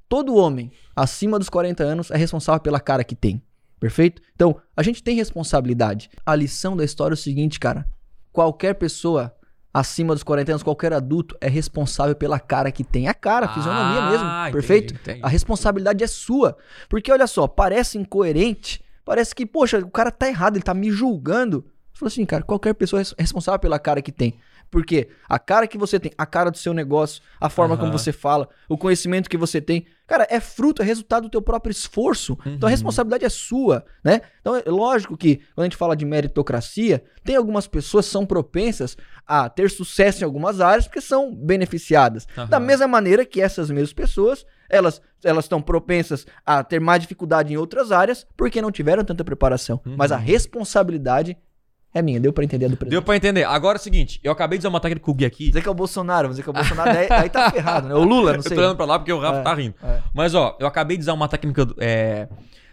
todo homem acima dos 40 anos é responsável pela cara que tem. Perfeito? Então, a gente tem responsabilidade. A lição da história é o seguinte, cara. Qualquer pessoa acima dos 40 anos, qualquer adulto, é responsável pela cara que tem. A cara, a fisionomia Ah, mesmo. entendi, Perfeito? entendi. A responsabilidade é sua. Porque olha só, parece incoerente, parece que, poxa, o cara tá errado, ele tá me julgando. Falou assim, cara, qualquer pessoa é res- responsável pela cara que tem. Porque a cara que você tem, a cara do seu negócio, a forma como Aham. você fala, o conhecimento que você tem, cara, é fruto, é resultado do teu próprio esforço. Então a Uhum. responsabilidade é sua, né? Então é lógico que quando a gente fala de meritocracia, tem algumas pessoas que são propensas a ter sucesso em algumas áreas porque são beneficiadas. Da Aham. mesma maneira que essas mesmas pessoas, elas elas estão propensas a ter mais dificuldade em outras áreas porque não tiveram tanta preparação. Uhum. Mas a responsabilidade é minha. Deu pra entender do Deu presidente. pra entender. Agora é o seguinte, eu acabei de usar uma técnica com o Gui aqui. Dizer que é o Bolsonaro, dizer que é o Bolsonaro, daí, aí tá ferrado, né? O Lula, não Eu sei. tô olhando pra lá porque o Rafa É, tá rindo. é. Mas, ó, eu acabei de usar uma técnica. É,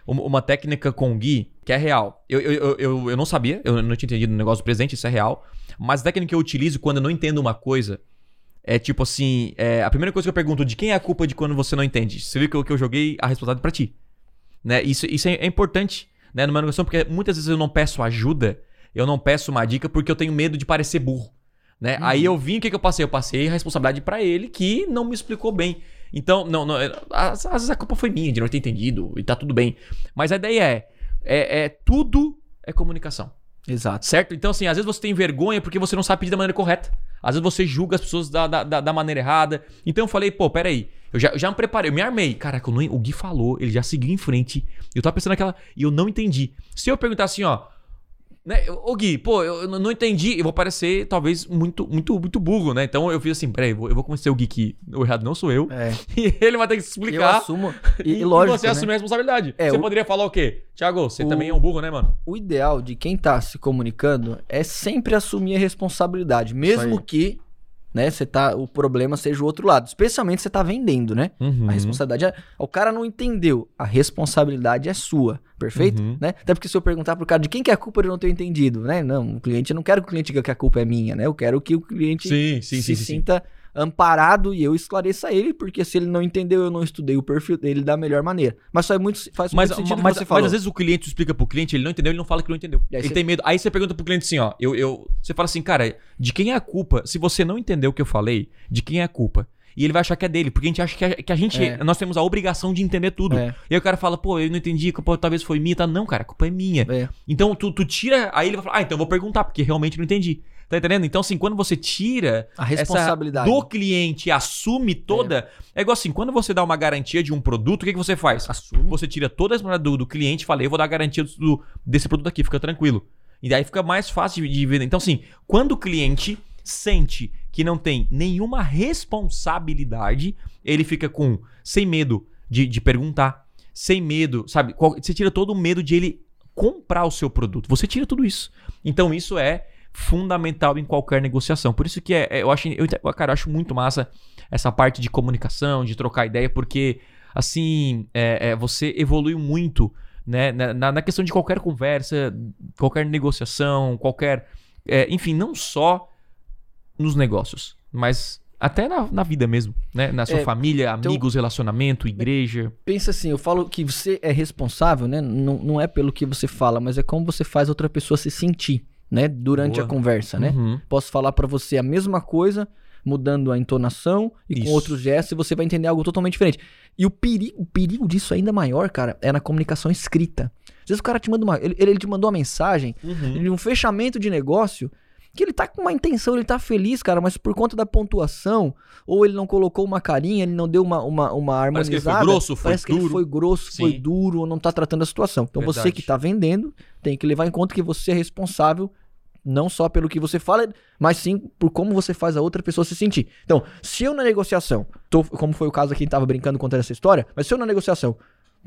uma, uma técnica com o Gui que é real. Eu, eu, eu, eu, eu não sabia, eu não tinha entendido o negócio do presente, isso é real. Mas a técnica que eu utilizo quando eu não entendo uma coisa é tipo assim: é, a primeira coisa que eu pergunto, de quem é a culpa de quando você não entende? Você viu que eu, que eu joguei a responsabilidade pra ti. Né? Isso, isso é, é importante né, numa negociação, porque muitas vezes eu não peço ajuda, eu não peço uma dica porque eu tenho medo de parecer burro. Né? Aí eu vim, o que, que eu passei? Eu passei a responsabilidade pra ele que não me explicou bem. Então, não, não, é, às, às vezes a culpa foi minha de não ter entendido e tá tudo bem. Mas a ideia é, é, é tudo é comunicação. Exato. Certo? Então, assim, às vezes você tem vergonha porque você não sabe pedir da maneira correta. Às vezes você julga as pessoas da, da, da- maneira errada. Então eu falei, pô, peraí. Eu já, eu já me preparei, eu me armei. Caraca, não- o Gui falou, ele já seguiu em frente. Eu tava pensando naquela. E eu não entendi. Se eu perguntar assim, ó. Né, ô Gui, pô, eu, eu não entendi. Eu vou parecer, talvez, muito, muito, muito burro, né? Então eu fiz assim, peraí, eu vou, eu vou convencer o Gui que o errado não sou eu. É. E ele vai ter que Eu explicar. assumo. E, E, lógico. você né? assume a responsabilidade. É, você o- poderia falar o quê? Tiago, você O- também é um burro, né, mano? O ideal de quem tá se comunicando é sempre assumir a responsabilidade, mesmo que, né, você tá, o problema seja o outro lado, especialmente você tá vendendo, né? Uhum. A responsabilidade é, o cara não entendeu, a responsabilidade é sua, perfeito? Uhum. Né? Até porque se eu perguntar pro cara de quem que é a culpa de não ter entendido, né? Não, o cliente, eu não quero que o cliente diga que a culpa é minha, né? Eu quero que o cliente Sim, sim, se sim, sim, sim. Amparado e eu esclareça ele, porque se ele não entendeu, eu não estudei o perfil dele da melhor maneira. Mas faz muito, faz Mas, muito sentido mas, que você mas falou. às vezes o cliente explica pro cliente, ele não entendeu, ele não fala que não entendeu. Ele você- tem medo. Aí você pergunta pro cliente assim, ó. Eu, eu, você fala assim, cara, de quem é a culpa? Se você não entendeu o que eu falei, de quem é a culpa? E ele vai achar que é dele, porque a gente acha que a, que a gente. É. Nós temos a obrigação de entender tudo. É. E aí o cara fala, pô, eu não entendi, a culpa talvez foi minha, tá? Não, cara, a culpa é minha. É. Então tu, tu tira. Aí ele vai falar, ah, então eu vou perguntar, porque realmente não entendi. Tá entendendo? Então, assim, quando você tira A responsabilidade. do cliente e assume toda. É. igual assim, quando você dá uma garantia de um produto, o que, que você faz? Assume. Você tira toda a responsabilidade do, do cliente e fala, eu vou dar a garantia do- desse produto aqui, fica tranquilo. E daí fica mais fácil de, de vender. Então, assim, quando o cliente sente que não tem nenhuma responsabilidade, ele fica com sem medo de, de perguntar, sem medo, sabe? Qual- Você tira todo o medo de ele comprar o seu produto. Você tira tudo isso. Então, isso é fundamental em qualquer negociação. Por isso que é, é- eu acho, eu, cara, eu acho muito massa essa parte de comunicação, de trocar ideia, porque assim é, é, você evolui muito né, na, na- questão de qualquer conversa, qualquer negociação, qualquer. é, enfim, não só nos negócios, mas até na, na vida mesmo, né? Na sua É, família, então- amigos, relacionamento, igreja. Pensa assim, eu falo que você é responsável, né? Não, não é pelo que você fala, mas é como você faz outra pessoa se sentir, né? Durante Boa. a conversa, né? Uhum. Posso falar pra você a mesma coisa, mudando a entonação e Isso. com outros gestos, e você vai entender algo totalmente diferente. E o perigo, o perigo disso ainda maior, cara, é na comunicação escrita. Às vezes o cara te manda uma. Ele, ele te mandou uma mensagem Uhum. de um fechamento de negócio que ele tá com uma intenção, ele tá feliz, cara, mas por conta da pontuação, ou ele não colocou uma carinha, ele não deu uma, uma, uma harmonizada. Parece que ele foi grosso, foi parece duro. que ele foi grosso, Sim. foi duro, ou não tá tratando a situação. Então você Verdade. que tá vendendo, tem que levar em conta que você é responsável não só pelo que você fala, mas sim por como você faz a outra pessoa se sentir. Então, se eu na negociação, tô- como foi o caso aqui, tava brincando contando essa história, mas se eu na negociação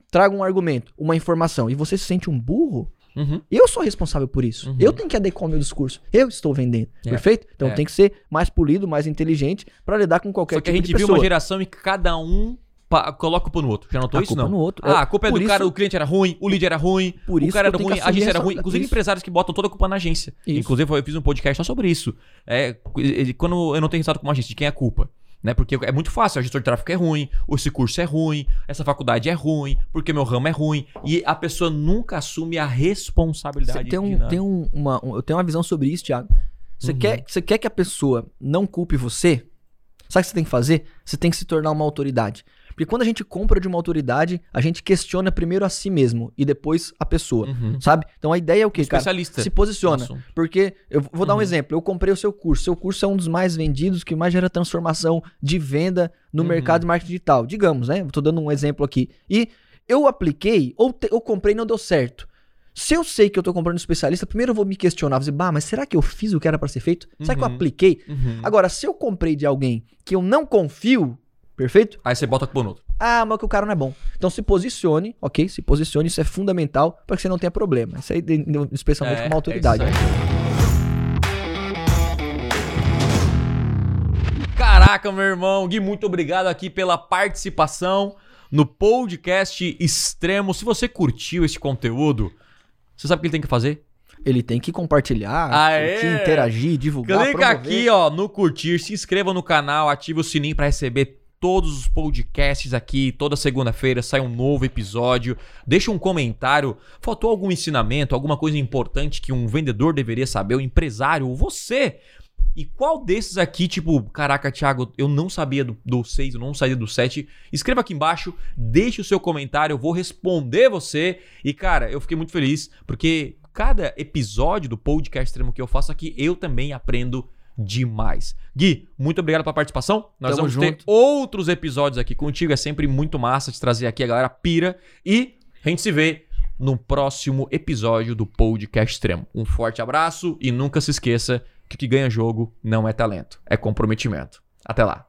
trago um argumento, uma informação, e você se sente um burro, Uhum. eu sou responsável por isso. Uhum. Eu tenho que adequar o meu discurso. Eu estou vendendo. É. Perfeito? Então É. tem que ser mais polido, mais inteligente pra lidar com qualquer Só que a tipo gente de viu pessoa. uma geração em que cada um pa- coloca a culpa no outro. Já notou A isso? culpa Não. no outro. Ah, É, a culpa é do por cara, isso- o cliente era ruim, o líder era ruim, Por o isso cara era ruim, a agência era ruim. Inclusive, isso. empresários que botam toda a culpa na agência. Isso. Inclusive, eu fiz um podcast só sobre isso. É, quando eu não tenho resultado com uma agência, de quem é a culpa? Né? Porque é muito fácil, o gestor de tráfego é ruim, esse curso é ruim, essa faculdade é ruim, porque meu ramo é ruim. E a pessoa nunca assume a responsabilidade Você tem, de um, tem um- uma, um- eu tenho uma visão sobre isso, Thiago. Você, Uhum. quer, você quer que a pessoa não culpe você? Sabe o que você tem que fazer? Você tem que se tornar uma autoridade. Porque quando a gente compra de uma autoridade, a gente questiona primeiro a si mesmo e depois a pessoa, Uhum. sabe? Então a ideia é o quê, cara? Especialista. Se posiciona. Porque, eu vou dar um Uhum. exemplo. Eu comprei o seu curso. Seu curso é um dos mais vendidos, que mais gera transformação de venda no Uhum. mercado de marketing digital. Digamos, né? Tô dando um exemplo aqui. E eu apliquei, ou te- eu comprei e não deu certo. Se eu sei que eu tô comprando um especialista, primeiro eu vou me questionar, vou dizer, bah, mas será que eu fiz o que era pra ser feito? Será que eu Uhum. apliquei? Uhum. Agora, se eu comprei de alguém que eu não confio, perfeito? Aí você bota a culpa no outro. Ah, mas que o cara não é bom. Então se posicione, ok? Se posicione, isso é fundamental para que você não tenha problema. Isso aí, especialmente É, com uma autoridade. é Caraca, meu irmão. Gui, muito obrigado aqui pela participação no podcast Extremo. Se você curtiu esse conteúdo, você sabe o que ele tem que fazer? Ele tem que compartilhar, Aê! curtir, interagir, divulgar, Clica promover. aqui, ó, no curtir, se inscreva no canal, ative o sininho para receber todos os podcasts aqui. Toda segunda-feira sai um novo episódio. Deixa um comentário. Faltou algum ensinamento, alguma coisa importante que um vendedor deveria saber, o empresário, ou você? E qual desses aqui, tipo, caraca, Thiago, eu não sabia do, do 6, eu não sabia do 7. Escreva aqui embaixo, deixe o seu comentário, eu vou responder você. E, cara, eu fiquei muito feliz, porque cada episódio do podcast extremo que eu faço aqui, eu também aprendo demais. Gui, muito obrigado pela participação. Nós Tamo vamos ter junto. outros episódios aqui contigo. É sempre muito massa te trazer aqui a galera pira. E a gente se vê no próximo episódio do Podcast Extremo. Um forte abraço e nunca se esqueça que o que ganha jogo não é talento, é comprometimento. Até lá.